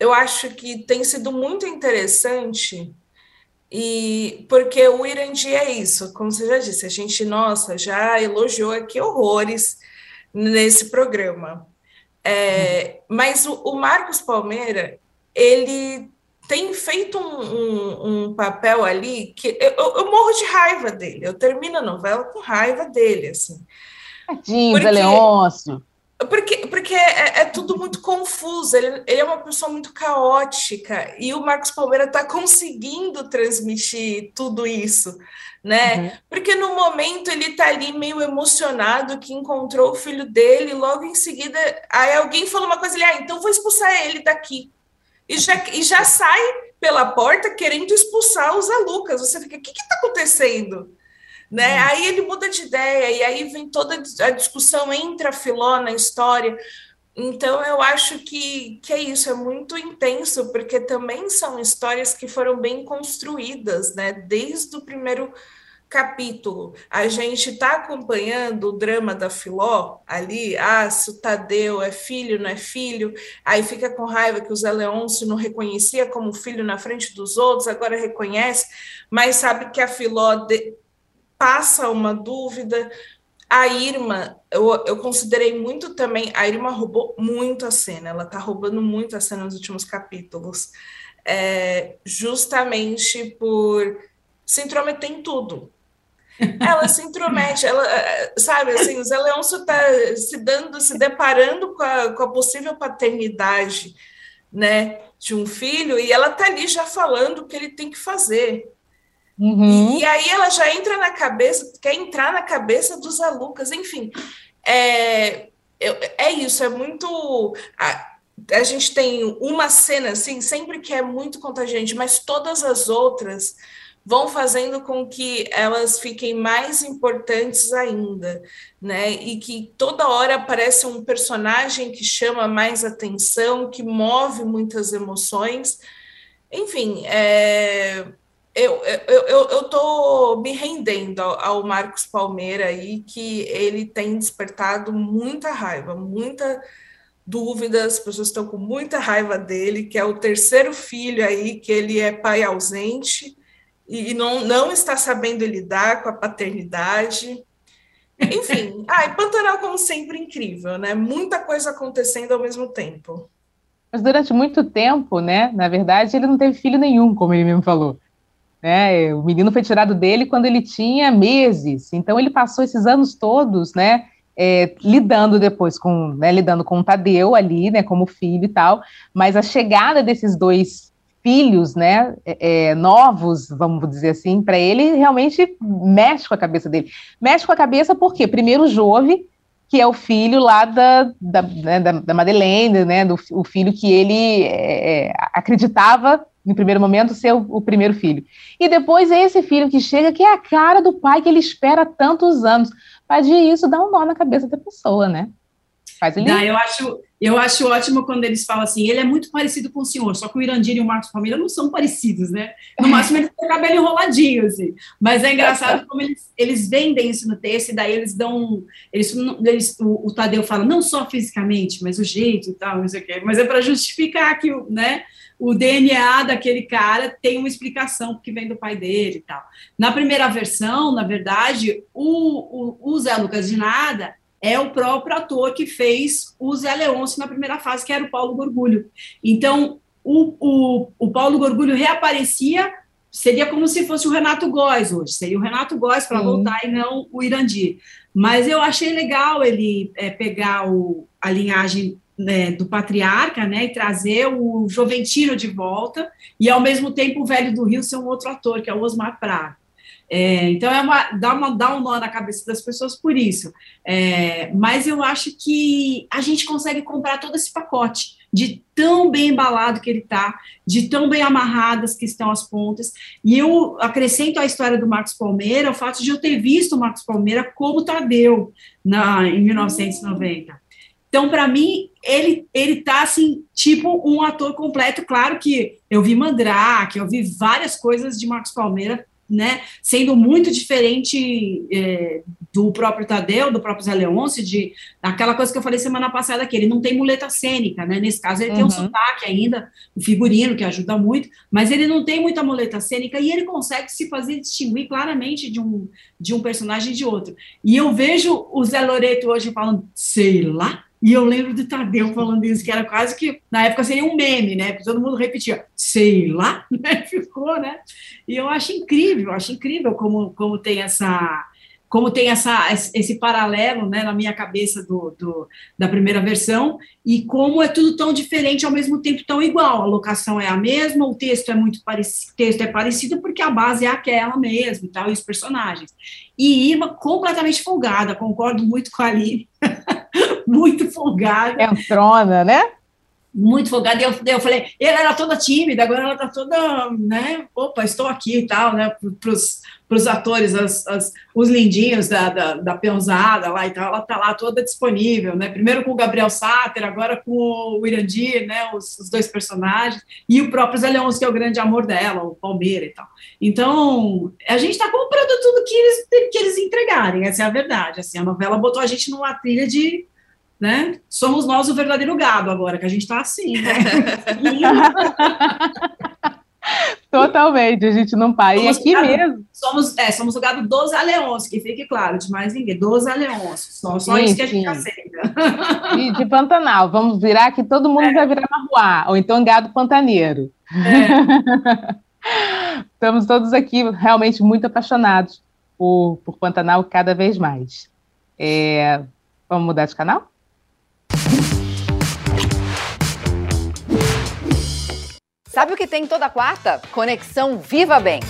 Eu acho que tem sido muito interessante. E porque o Irandi é isso, como você já disse, a gente, nossa, já elogiou aqui horrores nesse programa. É, mas o, o, Marcos Palmeira, ele tem feito um, um, um papel ali que eu, eu, morro de raiva dele. Eu termino a novela com raiva dele, assim.
Tadinho, porque, Leôncio.
Porque, porque é, é, tudo muito confuso, ele, ele, é uma pessoa muito caótica, e o Marcos Palmeira está conseguindo transmitir tudo isso né? Uhum. Porque no momento ele tá ali meio emocionado que encontrou o filho dele, logo em seguida, aí alguém falou uma coisa ali, ah, então vou expulsar ele daqui. E já, e já sai pela porta querendo expulsar os Lucas. Você fica, o que está acontecendo? Né? Uhum. Aí ele muda de ideia, e aí vem toda a discussão entre a Filó na história. Então, eu acho que, que é isso, é muito intenso, porque também são histórias que foram bem construídas, né? Desde o primeiro capítulo. A gente está acompanhando o drama da Filó ali, ah, se o Tadeu é filho, não é filho, aí fica com raiva que o Zé Leôncio não reconhecia como filho na frente dos outros, agora reconhece, mas sabe que a Filó de... passa uma dúvida, a Irma, eu, eu considerei muito também, a Irma roubou muito a cena, ela tá roubando muito a cena nos últimos capítulos. é, justamente por se intrometer em tudo. Ela se intromete, ela, é, sabe, assim, o Zé Leôncio está se dando, se deparando com a, com a possível paternidade, né, de um filho, e ela está ali já falando o que ele tem que fazer. Uhum. E, e, aí ela já entra na cabeça, quer entrar na cabeça dos Zé Lucas, enfim. É, é isso, é muito. A, a gente tem uma cena assim, sempre que é muito contagiante, mas todas as outras vão fazendo com que elas fiquem mais importantes ainda, né? E que toda hora aparece um personagem que chama mais atenção, que move muitas emoções. Enfim, é, eu, eu, eu, eu tô me rendendo ao, Marcos Palmeira aí, que ele tem despertado muita raiva, muita dúvida, as pessoas estão com muita raiva dele, que é o terceiro filho aí, que ele é pai ausente e não, não está sabendo lidar com a paternidade. Enfim, <laughs> ah, e Pantanal, como sempre, incrível, né? Muita coisa acontecendo ao mesmo tempo.
Mas durante muito tempo, né? Na verdade, ele não teve filho nenhum, como ele mesmo falou. Né? O menino foi tirado dele quando ele tinha meses, então ele passou esses anos todos, né? É, lidando depois com, né, lidando com o Tadeu ali, né, como filho e tal, mas a chegada desses dois filhos, né, é, é novos, vamos dizer assim, para ele realmente mexe com a cabeça dele. Mexe com a cabeça porque, primeiro, o Jove, que é o filho lá da, da, né, da, da Madeleine, né, do, o filho que ele é, é acreditava no primeiro momento, ser o, o, primeiro filho. E depois é esse filho que chega, que é a cara do pai que ele espera tantos anos. Mas de isso dá um nó na cabeça da pessoa, né?
Faz ele... Não, eu acho, eu acho ótimo quando eles falam assim, ele é muito parecido com o senhor, só que o Irandir e o Marcos Família não são parecidos, né? No máximo ele tem o cabelo enroladinho, assim. Mas é engraçado como eles, eles vendem isso no texto, e daí eles dão. Eles, eles, o, o Tadeu fala, não só fisicamente, mas o jeito e tal, não sei o quê. Mas é para justificar que, né? o DNA daquele cara tem uma explicação que vem do pai dele e tal. Na primeira versão, na verdade, o, o, o Zé Lucas de Nada é o próprio ator que fez o Zé Leôncio na primeira fase, que era o Paulo Gorgulho. Então, o, o, o Paulo Gorgulho reaparecia, seria como se fosse o Renato Góes hoje, seria o Renato Góes para voltar e não o Irandir. Mas eu achei legal ele é, pegar o, a linhagem né, do patriarca, né, e trazer o Joventino de volta, e ao mesmo tempo o Velho do Rio ser um outro ator, que é o Osmar Prado. É, então é uma dá, uma dá um nó na cabeça das pessoas por isso. É, mas eu acho que a gente consegue comprar todo esse pacote de tão bem embalado que ele está, de tão bem amarradas que estão as pontas. E eu acrescento à história do Marcos Palmeira o fato de eu ter visto o Marcos Palmeira como Tadeu na, em 1990. Então, para mim, ele ele tá assim, tipo um ator completo. Claro que eu vi Mandrake, eu vi várias coisas de Marcos Palmeira, né? Sendo muito diferente é, do próprio Tadeu, do próprio Zé Leôncio, de aquela coisa que eu falei semana passada, que ele não tem muleta cênica, né? Nesse caso, ele uhum. tem um sotaque ainda, o figurino, que ajuda muito, mas ele não tem muita muleta cênica e ele consegue se fazer distinguir claramente de um, de um personagem e de outro. E eu vejo o Zé Loreto hoje falando, sei lá, e eu lembro do Tadeu falando isso, que era quase que, na época seria um meme, né? Porque todo mundo repetia, sei lá, <laughs> né? Ficou, né? E eu acho incrível, acho incrível como, como tem essa como tem essa, esse paralelo né, na minha cabeça do, do, da primeira versão, e como é tudo tão diferente ao mesmo tempo tão igual. A locação é a mesma, o texto é muito parecido, texto é parecido porque a base é aquela mesmo e tal, e os personagens. E Irma completamente folgada, concordo muito com a Aline. <laughs> muito folgada.
Entrona, né?
Muito folgada. Eu, eu falei, ela era toda tímida, agora ela tá toda, né? Opa, estou aqui e tal, né? Para os atores, as, as, os lindinhos da, da, da peãozada lá e tal, ela tá lá toda disponível, né? Primeiro com o Gabriel Sáter, agora com o Irandir, né? Os, os, dois personagens, e o próprio Zé Leôncio, que é o grande amor dela, o Palmeira e tal. Então, a gente está comprando tudo que eles, que eles entregarem, essa é a verdade. Assim, a novela botou a gente numa trilha de né? Somos nós o verdadeiro gado agora, que a gente está assim, né? <laughs>
Totalmente, a gente não para. E aqui
gado,
mesmo.
Somos, é, somos o gado dos aleões, que fique claro, de mais ninguém, dos aleões. Só, só sim, isso que a gente aceita.
De, de Pantanal, vamos virar que todo mundo é. vai virar marruá, ou então gado pantaneiro. É. <laughs> Estamos todos aqui realmente muito apaixonados por, por Pantanal cada vez mais. É, vamos mudar de canal?
Sabe o que tem toda quarta? Conexão Viva Bem.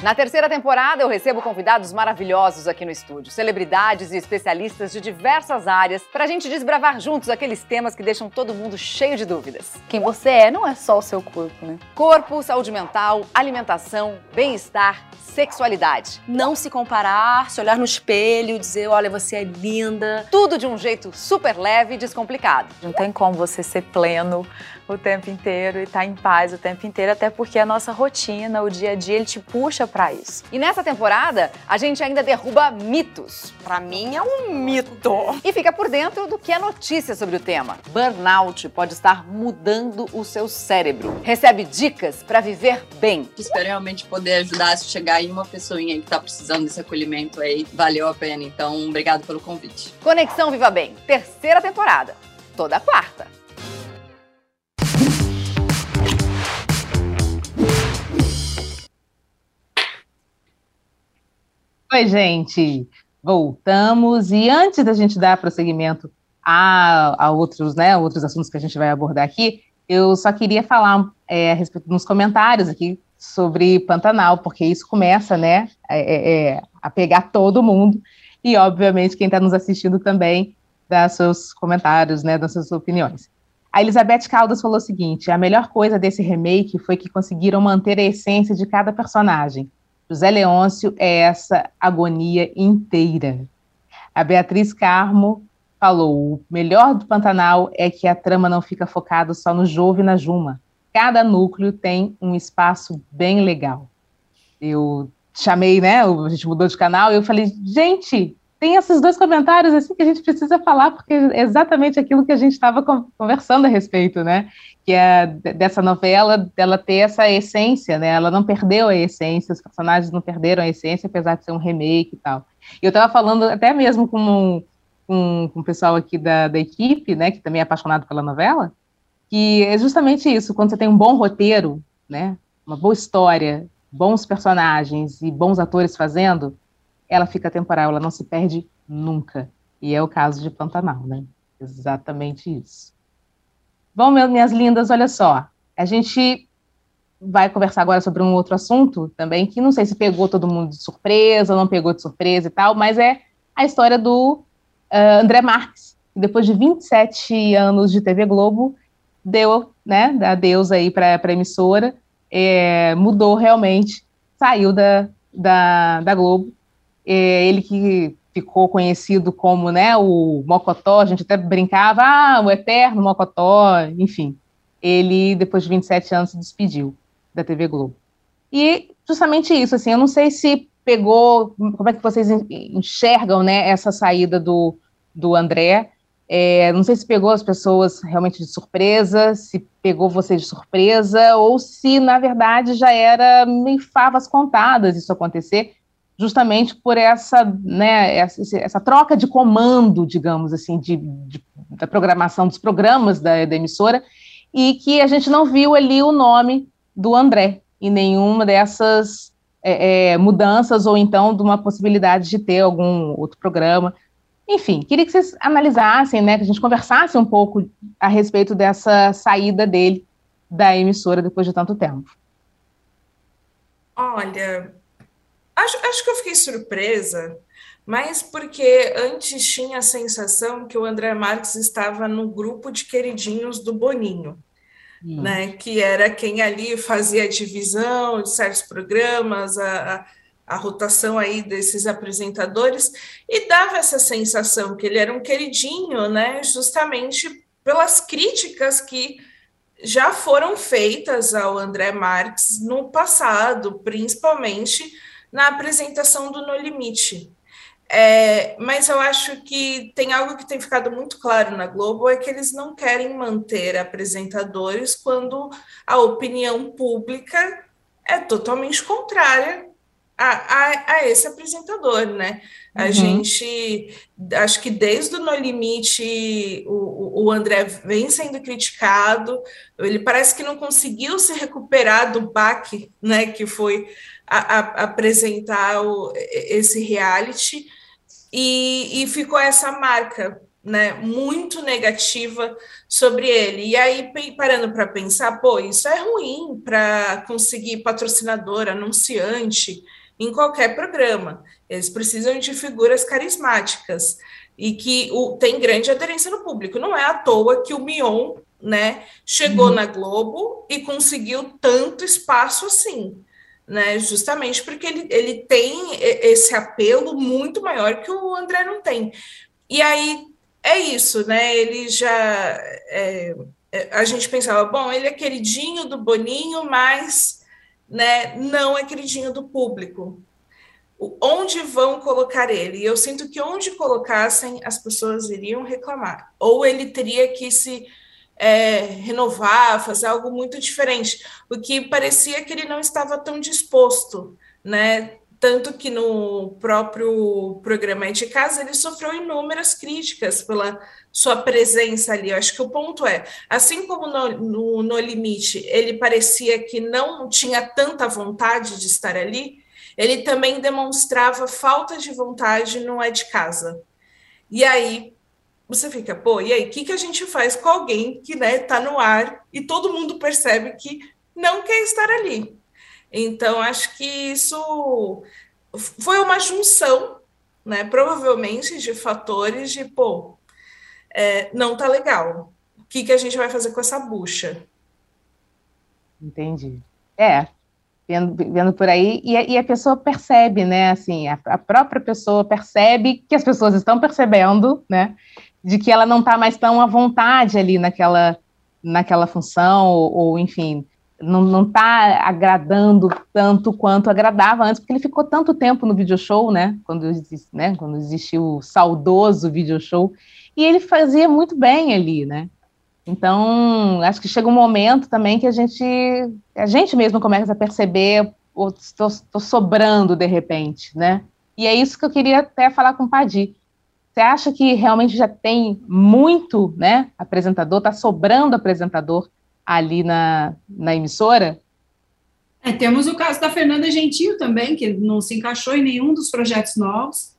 Na terceira temporada, eu recebo convidados maravilhosos aqui no estúdio, celebridades e especialistas de diversas áreas, para a gente desbravar juntos aqueles temas que deixam todo mundo cheio de dúvidas. Quem você é não é só o seu corpo, né? Corpo, saúde mental, alimentação, bem-estar, sexualidade. Não se comparar, se olhar no espelho, dizer, olha, você é linda. Tudo de um jeito super leve e descomplicado.
Não tem como você ser pleno o tempo inteiro e estar tá em paz o tempo inteiro, até porque a nossa rotina, o dia a dia, ele te puxa para isso.
E nessa temporada, a gente ainda derruba mitos.
Para mim é um mito.
E fica por dentro do que é notícia sobre o tema. Burnout pode estar mudando o seu cérebro. Recebe dicas para viver bem.
Espero realmente poder ajudar se chegar aí uma pessoinha que está precisando desse acolhimento aí. Valeu a pena. Então, obrigado pelo convite.
Conexão Viva Bem, terceira temporada. Toda quarta.
Oi, gente. Voltamos e antes da gente dar prosseguimento a, a outros, né, outros assuntos que a gente vai abordar aqui, eu só queria falar é, a respeito nos comentários aqui sobre Pantanal, porque isso começa, né, é, é, é a pegar todo mundo e, obviamente, quem está nos assistindo também dá seus comentários, né, das suas opiniões. A Elizabeth Caldas falou o seguinte: a melhor coisa desse remake foi que conseguiram manter a essência de cada personagem. José Leôncio é essa agonia inteira. A Beatriz Carmo falou: o melhor do Pantanal é que a trama não fica focada só no Jove e na Juma. Cada núcleo tem um espaço bem legal. Eu chamei, né? A gente mudou de canal e eu falei, gente, tem esses dois comentários assim que a gente precisa falar, porque é exatamente aquilo que a gente estava conversando a respeito, né? Que é dessa novela, dela ter essa essência, né? Ela não perdeu a essência, os personagens não perderam a essência, apesar de ser um remake e tal. E eu estava falando até mesmo com, com, com o pessoal aqui da, da equipe, né? Que também é apaixonado pela novela, que é justamente isso, quando você tem um bom roteiro, né? Uma boa história, bons personagens e bons atores fazendo, ela fica temporal, ela não se perde nunca. E é o caso de Pantanal, né? Exatamente isso. Bom, minhas lindas, olha só. A gente vai conversar agora sobre um outro assunto também, que não sei se pegou todo mundo de surpresa não pegou de surpresa e tal, mas é a história do uh, André Marques, que depois de 27 anos de TV Globo, deu, né, adeus aí para a emissora, é, mudou realmente, saiu da, da, da Globo ele que ficou conhecido como né, o Mocotó, a gente até brincava, ah, o eterno Mocotó, enfim. Ele, depois de 27 anos, se despediu da TV Globo. E justamente isso, assim, eu não sei se pegou, como é que vocês enxergam né, essa saída do, do André, é, não sei se pegou as pessoas realmente de surpresa, se pegou vocês de surpresa, ou se, na verdade, já era meio favas contadas isso acontecer, justamente por essa, né, essa, essa, troca de comando, digamos assim, de, de, da programação dos programas da, da, emissora, e que a gente não viu ali o nome do André em nenhuma dessas é, é, mudanças, ou então de uma possibilidade de ter algum outro programa. Enfim, queria que vocês analisassem, né, que a gente conversasse um pouco a respeito dessa saída dele da emissora depois de tanto tempo.
Olha, Acho, acho que eu fiquei surpresa, mas porque antes tinha a sensação que o André Marques estava no grupo de queridinhos do Boninho. Hum. Né, que era quem ali fazia a divisão de certos programas, a, a, a, rotação aí desses apresentadores, e dava essa sensação que ele era um queridinho, né, justamente pelas críticas que já foram feitas ao André Marques no passado, principalmente na apresentação do No Limite. É, mas eu acho que tem algo que tem ficado muito claro na Globo, é que eles não querem manter apresentadores quando a opinião pública é totalmente contrária a, a, a esse apresentador, né? A uhum. gente, acho que desde o No Limite, o, o André vem sendo criticado, ele parece que não conseguiu se recuperar do baque, né, que foi a, a, apresentar o, esse reality, e, e ficou essa marca, né, muito negativa sobre ele. E aí, parando para pensar, pô, isso é ruim para conseguir patrocinador, anunciante, em qualquer programa. Eles precisam de figuras carismáticas e que o, tem grande aderência no público. Não é à toa que o Mion né, chegou uhum. na Globo e conseguiu tanto espaço assim. Né, justamente porque ele, ele tem esse apelo muito maior que o André não tem. E aí é isso, né? Ele já. É, é a gente pensava, bom, ele é queridinho do Boninho, mas né, não é queridinho do público. Onde vão colocar ele? E eu sinto que onde colocassem, as pessoas iriam reclamar. Ou ele teria que se é, renovar, fazer algo muito diferente, o que parecia que ele não estava tão disposto, né? Tanto que no próprio programa de casa ele sofreu inúmeras críticas pela sua presença ali. Eu acho que o ponto é, assim como no, no, no Limite ele parecia que não tinha tanta vontade de estar ali, ele também demonstrava falta de vontade no É de Casa. E aí você fica, pô, e aí, o que, que a gente faz com alguém que né, tá no ar e todo mundo percebe que não quer estar ali? Então, acho que isso foi uma junção, né, provavelmente, de fatores de, pô, é, não tá legal. O que, que a gente vai fazer com essa bucha?
Entendi. É, vendo, vendo por aí, e, e, a pessoa percebe, né, assim, a, a, própria pessoa percebe que as pessoas estão percebendo, né, de que ela não está mais tão à vontade ali naquela, naquela função, ou, ou enfim, não está agradando tanto quanto agradava antes, porque ele ficou tanto tempo no video show, né? Quando, né, quando existiu o saudoso video show, e ele fazia muito bem ali, né? Então, acho que chega um momento também que a gente, a gente mesmo começa a perceber, estou sobrando de repente, né? E é isso que eu queria até falar com o Padi. Você acha que realmente já tem muito, né, apresentador, está sobrando apresentador ali na, na emissora?
É, temos o caso da Fernanda Gentil também, que não se encaixou em nenhum dos projetos novos.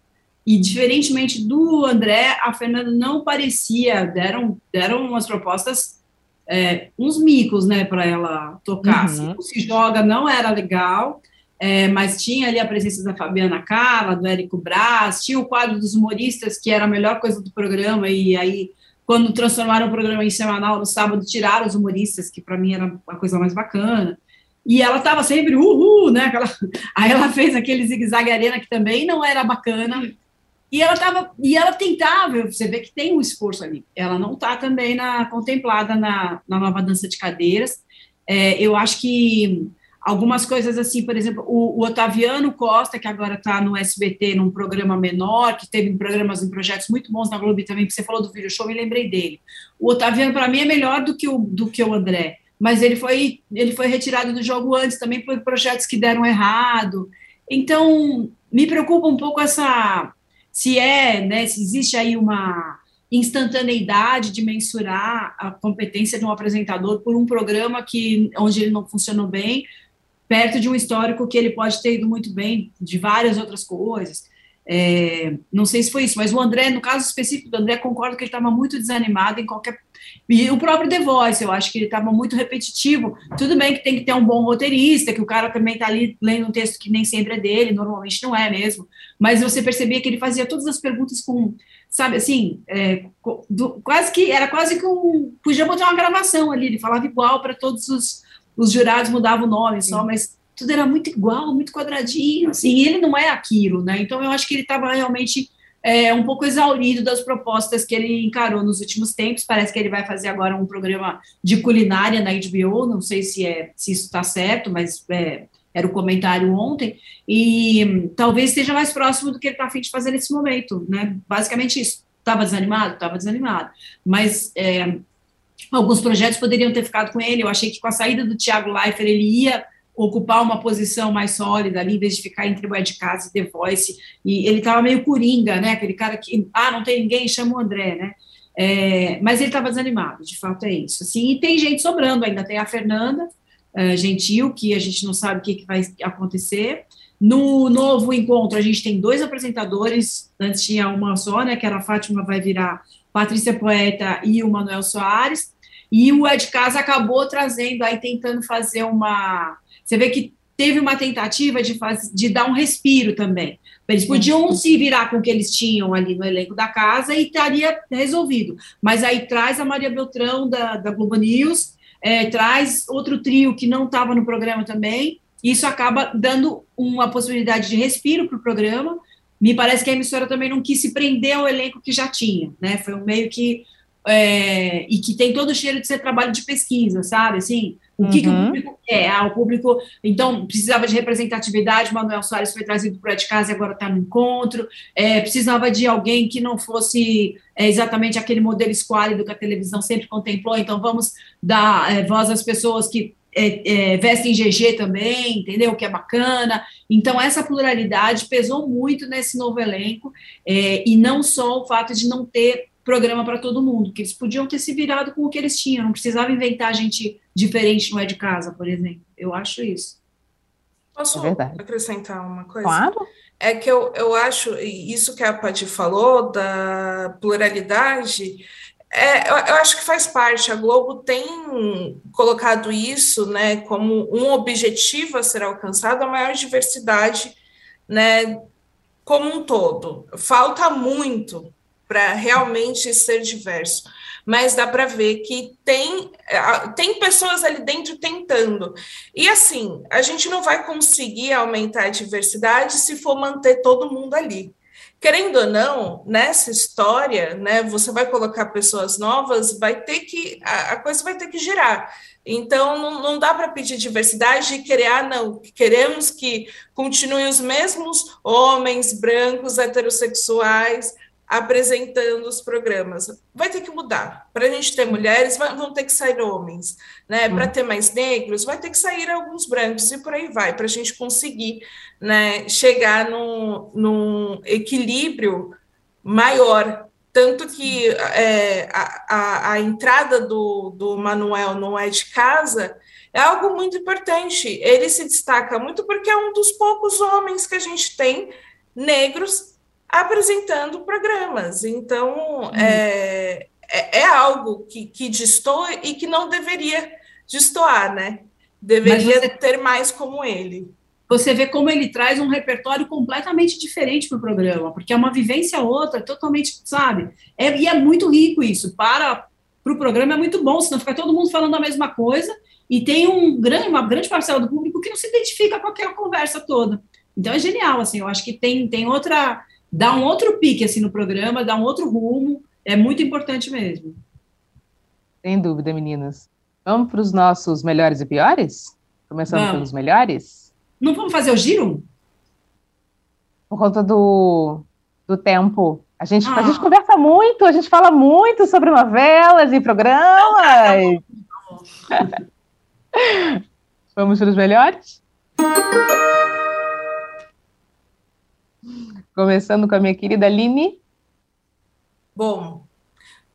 E, diferentemente do André, a Fernanda não parecia, deram, deram umas propostas, é, uns micos, né, para ela tocar. Uhum. Se joga não era legal, é, mas tinha ali a presença da Fabiana Carla, do Érico Braz, tinha o quadro dos humoristas, que era a melhor coisa do programa, e aí quando transformaram o programa em semanal no sábado, tiraram os humoristas, que para mim era a coisa mais bacana. E ela estava sempre uhul, né? Aquela... <laughs> Aí ela fez aquele zigue-zague arena que também não era bacana. E ela tava, e ela tentava, você vê que tem um esforço ali. Ela não está também na contemplada na, na nova dança de cadeiras. É, eu acho que algumas coisas assim, por exemplo, o, o Otaviano Costa, que agora está no SBT, num programa menor, que teve programas em projetos muito bons na Globo também, que você falou do vídeo show, me lembrei dele. O Otaviano, para mim, é melhor do que o, do que o André, mas ele foi, ele foi retirado do jogo antes também por projetos que deram errado. Então, me preocupa um pouco essa. Se é, né, se existe aí uma instantaneidade de mensurar a competência de um apresentador por um programa que onde ele não funcionou bem, perto de um histórico que ele pode ter ido muito bem de várias outras coisas. É, não sei se foi isso, mas o André, no caso específico do André, concordo que ele estava muito desanimado em qualquer. E o próprio The Voice, eu acho que ele estava muito repetitivo. Tudo bem que tem que ter um bom roteirista, que o cara também está ali lendo um texto que nem sempre é dele, normalmente não é mesmo. Mas você percebia que ele fazia todas as perguntas com, sabe, assim, é, do, quase que era quase que um. Podia botar uma gravação ali, ele falava igual para todos os os jurados mudavam o nome só, mas tudo era muito igual, muito quadradinho, assim, e ele não é aquilo, né? Então eu acho que ele estava realmente é, um pouco exaurido das propostas que ele encarou nos últimos tempos. Parece que ele vai fazer agora um programa de culinária na HBO, não sei se é se isso está certo, mas é, era o comentário ontem, e hum, talvez esteja mais próximo do que ele está afim de fazer nesse momento, né? Basicamente isso. Estava desanimado? Estava desanimado. Mas é, alguns projetos poderiam ter ficado com ele. Eu achei que com a saída do Thiago Leifert ele ia ocupar uma posição mais sólida ali, em vez de ficar entre o Ed Casa e The Voice, e ele estava meio coringa, né, aquele cara que, ah, não tem ninguém, chama o André, né, é, mas ele estava desanimado, de fato é isso, assim, e tem gente sobrando ainda, tem a Fernanda uh, Gentil, que a gente não sabe o que, que vai acontecer, no novo encontro a gente tem dois apresentadores, antes tinha uma só, né, que era a Fátima, vai virar Patrícia Poeta e o Manuel Soares, e o Ed Casa acabou trazendo aí, tentando fazer uma você vê que teve uma tentativa de, faz, de dar um respiro também. Eles podiam se virar com o que eles tinham ali no elenco da casa e estaria resolvido. Mas aí traz a Maria Beltrão da, da Globo News, é, traz outro trio que não estava no programa também. Isso acaba dando uma possibilidade de respiro para o programa. Me parece que a emissora também não quis se prender ao elenco que já tinha, né? Foi um meio que é, e que tem todo o cheiro de ser trabalho de pesquisa, sabe? Assim, o que, uhum. que o uhum. público quer? Ah, o público, então, precisava de representatividade, Manuel Soares foi trazido para de casa e agora está no encontro, é, precisava de alguém que não fosse é, exatamente aquele modelo esquálido que a televisão sempre contemplou, então vamos dar é, voz às pessoas que é, é, vestem GG também, entendeu? Que é bacana. Então, essa pluralidade pesou muito nesse novo elenco, é, e não só o fato de não ter programa para todo mundo, que eles podiam ter se virado com o que eles tinham, não precisava inventar gente diferente no é de casa, por exemplo. Eu acho isso.
Posso é acrescentar uma coisa?
Claro.
É que eu, eu acho, isso que a Paty falou, da pluralidade, é, eu, eu, acho que faz parte. A Globo tem colocado isso né, como um objetivo a ser alcançado, a maior diversidade né, como um todo. Falta muito para realmente ser diverso. Mas dá para ver que tem, tem pessoas ali dentro tentando. E assim, a gente não vai conseguir aumentar a diversidade se for manter todo mundo ali. Querendo ou não, nessa história, né, você vai colocar pessoas novas, vai ter que a, a coisa vai ter que girar. Então, não, não dá para pedir diversidade e querer, ah, não, queremos que continuem os mesmos homens brancos heterossexuais apresentando os programas. Vai ter que mudar. Para a gente ter mulheres, vão ter que sair homens. Né? Para hum. ter mais negros, vai ter que sair alguns brancos e por aí vai, para a gente conseguir né, chegar num, num equilíbrio maior. Tanto que é, a, a, a, entrada do, do Manuel não é de casa é algo muito importante. Ele se destaca muito porque é um dos poucos homens que a gente tem negros apresentando programas. Então, uhum. é, é, é, algo que, que destoa e que não deveria destoar, né? Deveria você, ter mais como ele.
Você vê como ele traz um repertório completamente diferente para o programa, porque é uma vivência outra, totalmente, sabe? É, e é muito rico isso. Para, para o programa é muito bom, senão fica todo mundo falando a mesma coisa e tem um grande, uma grande parcela do público que não se identifica com aquela conversa toda. Então é genial, assim, eu acho que tem, tem outra dá um outro pique assim no programa, dá um outro rumo, é muito importante mesmo.
Sem dúvida, meninas. Vamos para os nossos melhores e piores? Começando vamos. pelos melhores?
Não vamos fazer o giro?
Por conta do, do tempo. A gente, ah. a gente conversa muito, a gente fala muito sobre novelas e programas. <laughs> Vamos para os melhores? Começando com a minha querida Aline.
Bom,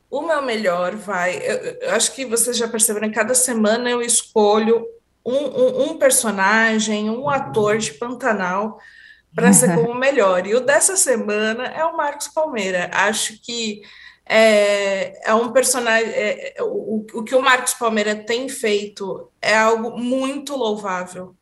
o meu melhor vai. Eu, eu acho que vocês já perceberam, cada semana eu escolho um, um, um personagem, um ator de Pantanal para ser <laughs> como melhor. E o dessa semana é o Marcos Palmeira. Acho que é, é um personagem. É, o, o que o Marcos Palmeira tem feito é algo muito louvável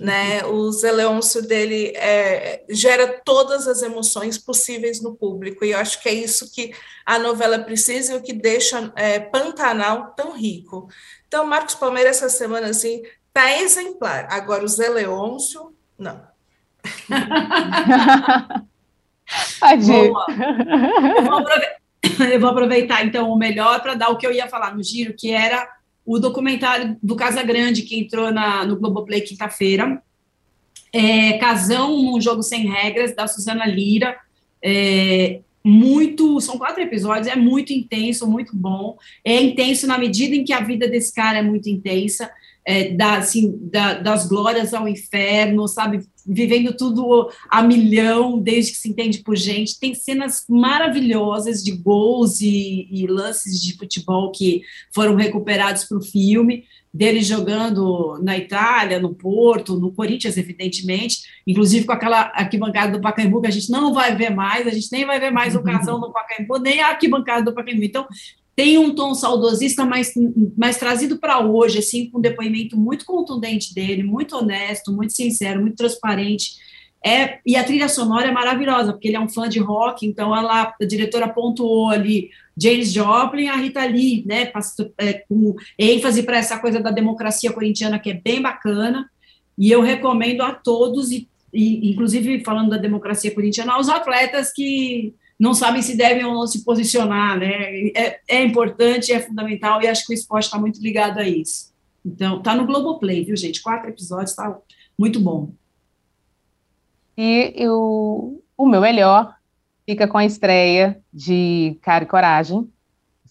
né? O Zé Leôncio dele é, gera todas as emoções possíveis no público, e eu acho que é isso que a novela precisa e o que deixa é, Pantanal tão rico. Então, Marcos Palmeira, essa semana, assim, tá exemplar. Agora, o Zé Leôncio, não. <laughs> <coughs>
Eu vou aproveitar, então, o melhor para dar o que eu ia falar no giro, que era o documentário do Casa Grande, que entrou na, no Globoplay quinta-feira, é, Casão num Jogo Sem Regras, da Suzana Lira. É, muito, são quatro episódios, é muito intenso, muito bom. É intenso na medida em que a vida desse cara é muito intensa, é, da, assim, da, das glórias ao inferno, sabe? Vivendo tudo a milhão, desde que se entende por gente. Tem cenas maravilhosas de gols e, e lances de futebol que foram recuperados para o filme dele jogando na Itália, no Porto, no Corinthians, evidentemente, inclusive com aquela arquibancada do Pacaembu, que a gente não vai ver mais, a gente nem vai ver mais o <laughs> casão no Pacaembu, nem a arquibancada do Pacaembu. Então, tem um tom saudosista, mas, mas trazido para hoje, assim, com um depoimento muito contundente dele, muito honesto, muito sincero, muito transparente. É, e a trilha sonora é maravilhosa, porque ele é um fã de rock, então ela, a diretora pontuou ali James Joplin, a Rita Lee, né, é, com ênfase para essa coisa da democracia corintiana, que é bem bacana, e eu recomendo a todos, e, e inclusive falando da democracia corintiana, aos atletas que não sabem se devem ou não se posicionar, né, é, é importante, é fundamental, e acho que o esporte está muito ligado a isso. Então, tá no Globoplay, viu, gente? Quatro episódios, tá muito bom.
E eu, o meu melhor fica com a estreia de Cara e Coragem.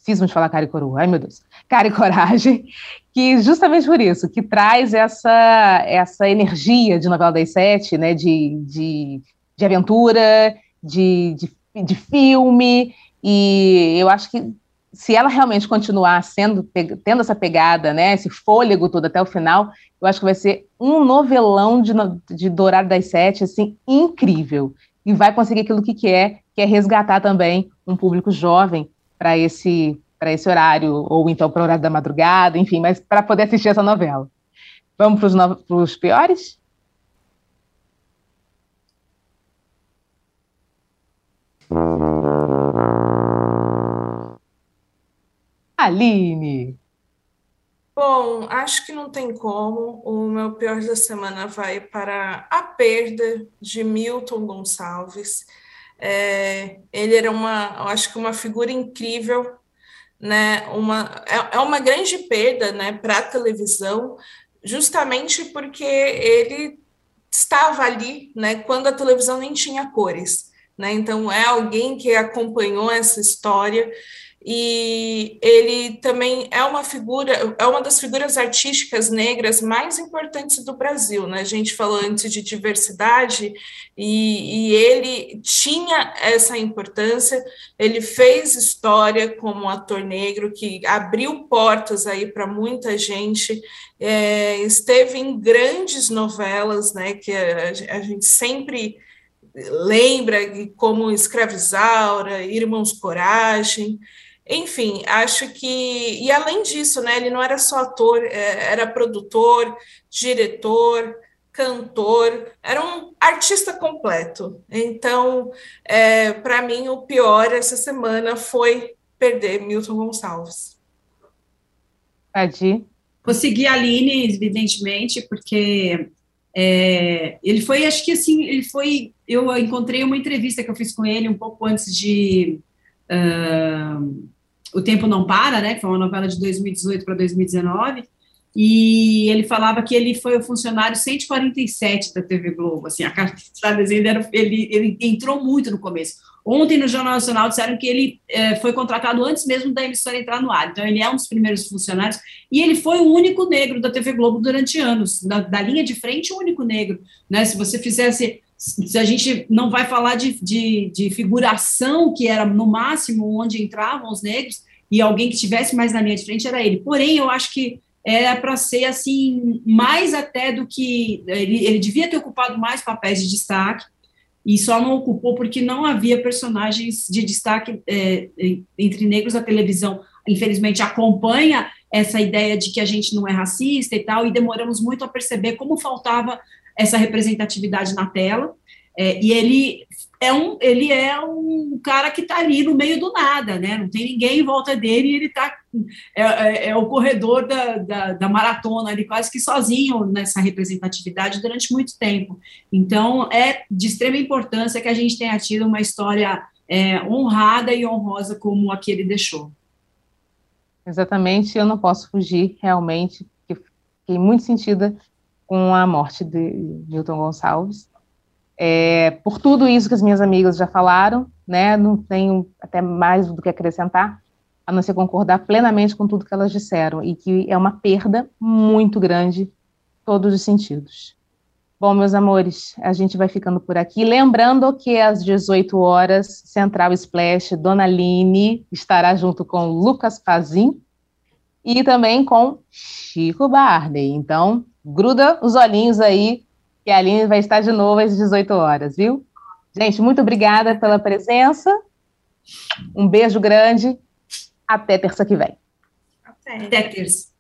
Fiz de falar Cara e Coroa, ai meu Deus. Cara e Coragem, que justamente por isso, que traz essa, essa energia de novela das sete, né, de, de, de aventura, de, de, de filme, e eu acho que se ela realmente continuar sendo tendo essa pegada, né, esse fôlego todo até o final, eu acho que vai ser um novelão de, de Dourado das Sete, assim, incrível e vai conseguir aquilo que quer, que é resgatar também um público jovem para esse para esse horário, ou então para o horário da madrugada, enfim, mas para poder assistir essa novela. Vamos para os piores? Aline.
Bom, acho que não tem como. O meu pior da semana vai para a perda de Milton Gonçalves. É, ele era uma, acho que uma figura incrível, né? Uma, é, é uma grande perda, né, para a televisão, justamente porque ele estava ali, né, quando a televisão nem tinha cores, né? Então é alguém que acompanhou essa história e ele também é uma figura, é uma das figuras artísticas negras mais importantes do Brasil, né? A gente falou antes de diversidade e, e ele tinha essa importância. Ele fez história como ator negro que abriu portas aí para muita gente. É, esteve em grandes novelas, né? Que a, a gente sempre lembra como Escravizaura, Irmãos Coragem. Enfim, acho que. E além disso, né, ele não era só ator, é, era produtor, diretor, cantor, era um artista completo. Então, é, para mim, o pior essa semana foi perder Milton Gonçalves.
Adi?
Consegui a Aline, evidentemente, porque é, ele foi, acho que assim, ele foi. Eu encontrei uma entrevista que eu fiz com ele um pouco antes de. Uh, o Tempo Não Para, né, que foi uma novela de 2018 para 2019, e ele falava que ele foi o funcionário 147 da TV Globo, assim, a carta ele, era, ele, ele entrou muito no começo. Ontem, no Jornal Nacional, disseram que ele é, foi contratado antes mesmo da emissora entrar no ar, então ele é um dos primeiros funcionários, e ele foi o único negro da TV Globo durante anos, da, da linha de frente, o único negro, né, se você fizesse se a gente não vai falar de, de, de, figuração, que era no máximo onde entravam os negros, e alguém que estivesse mais na linha de frente era ele. Porém, eu acho que era para ser assim, mais até do que. Ele, ele devia ter ocupado mais papéis de destaque, e só não ocupou porque não havia personagens de destaque é, entre negros. A televisão, infelizmente, acompanha essa ideia de que a gente não é racista e tal, e demoramos muito a perceber como faltava essa representatividade na tela, é, e ele é um, ele é um cara que está ali no meio do nada, né? Não tem ninguém em volta dele e ele está é, é, é, o corredor da, da, da, maratona ali quase que sozinho nessa representatividade durante muito tempo. Então é de extrema importância que a gente tenha tido uma história é, honrada e honrosa como a que ele deixou.
Exatamente, eu não posso fugir realmente, fiquei muito sentida com a morte de Milton Gonçalves. É, por tudo isso que as minhas amigas já falaram, né, não tenho até mais do que acrescentar, a não ser concordar plenamente com tudo que elas disseram, e que é uma perda muito grande, todos os sentidos. Bom, meus amores, a gente vai ficando por aqui. Lembrando que às 18 horas, Central Splash, Dona Line estará junto com Lucas Fazin e também com Chico Barney. Então, gruda os olhinhos aí, que a Aline vai estar de novo às 18 horas, viu? Gente, muito obrigada pela presença. Um beijo grande. Até terça que vem.
Até, Até terça.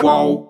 Qual?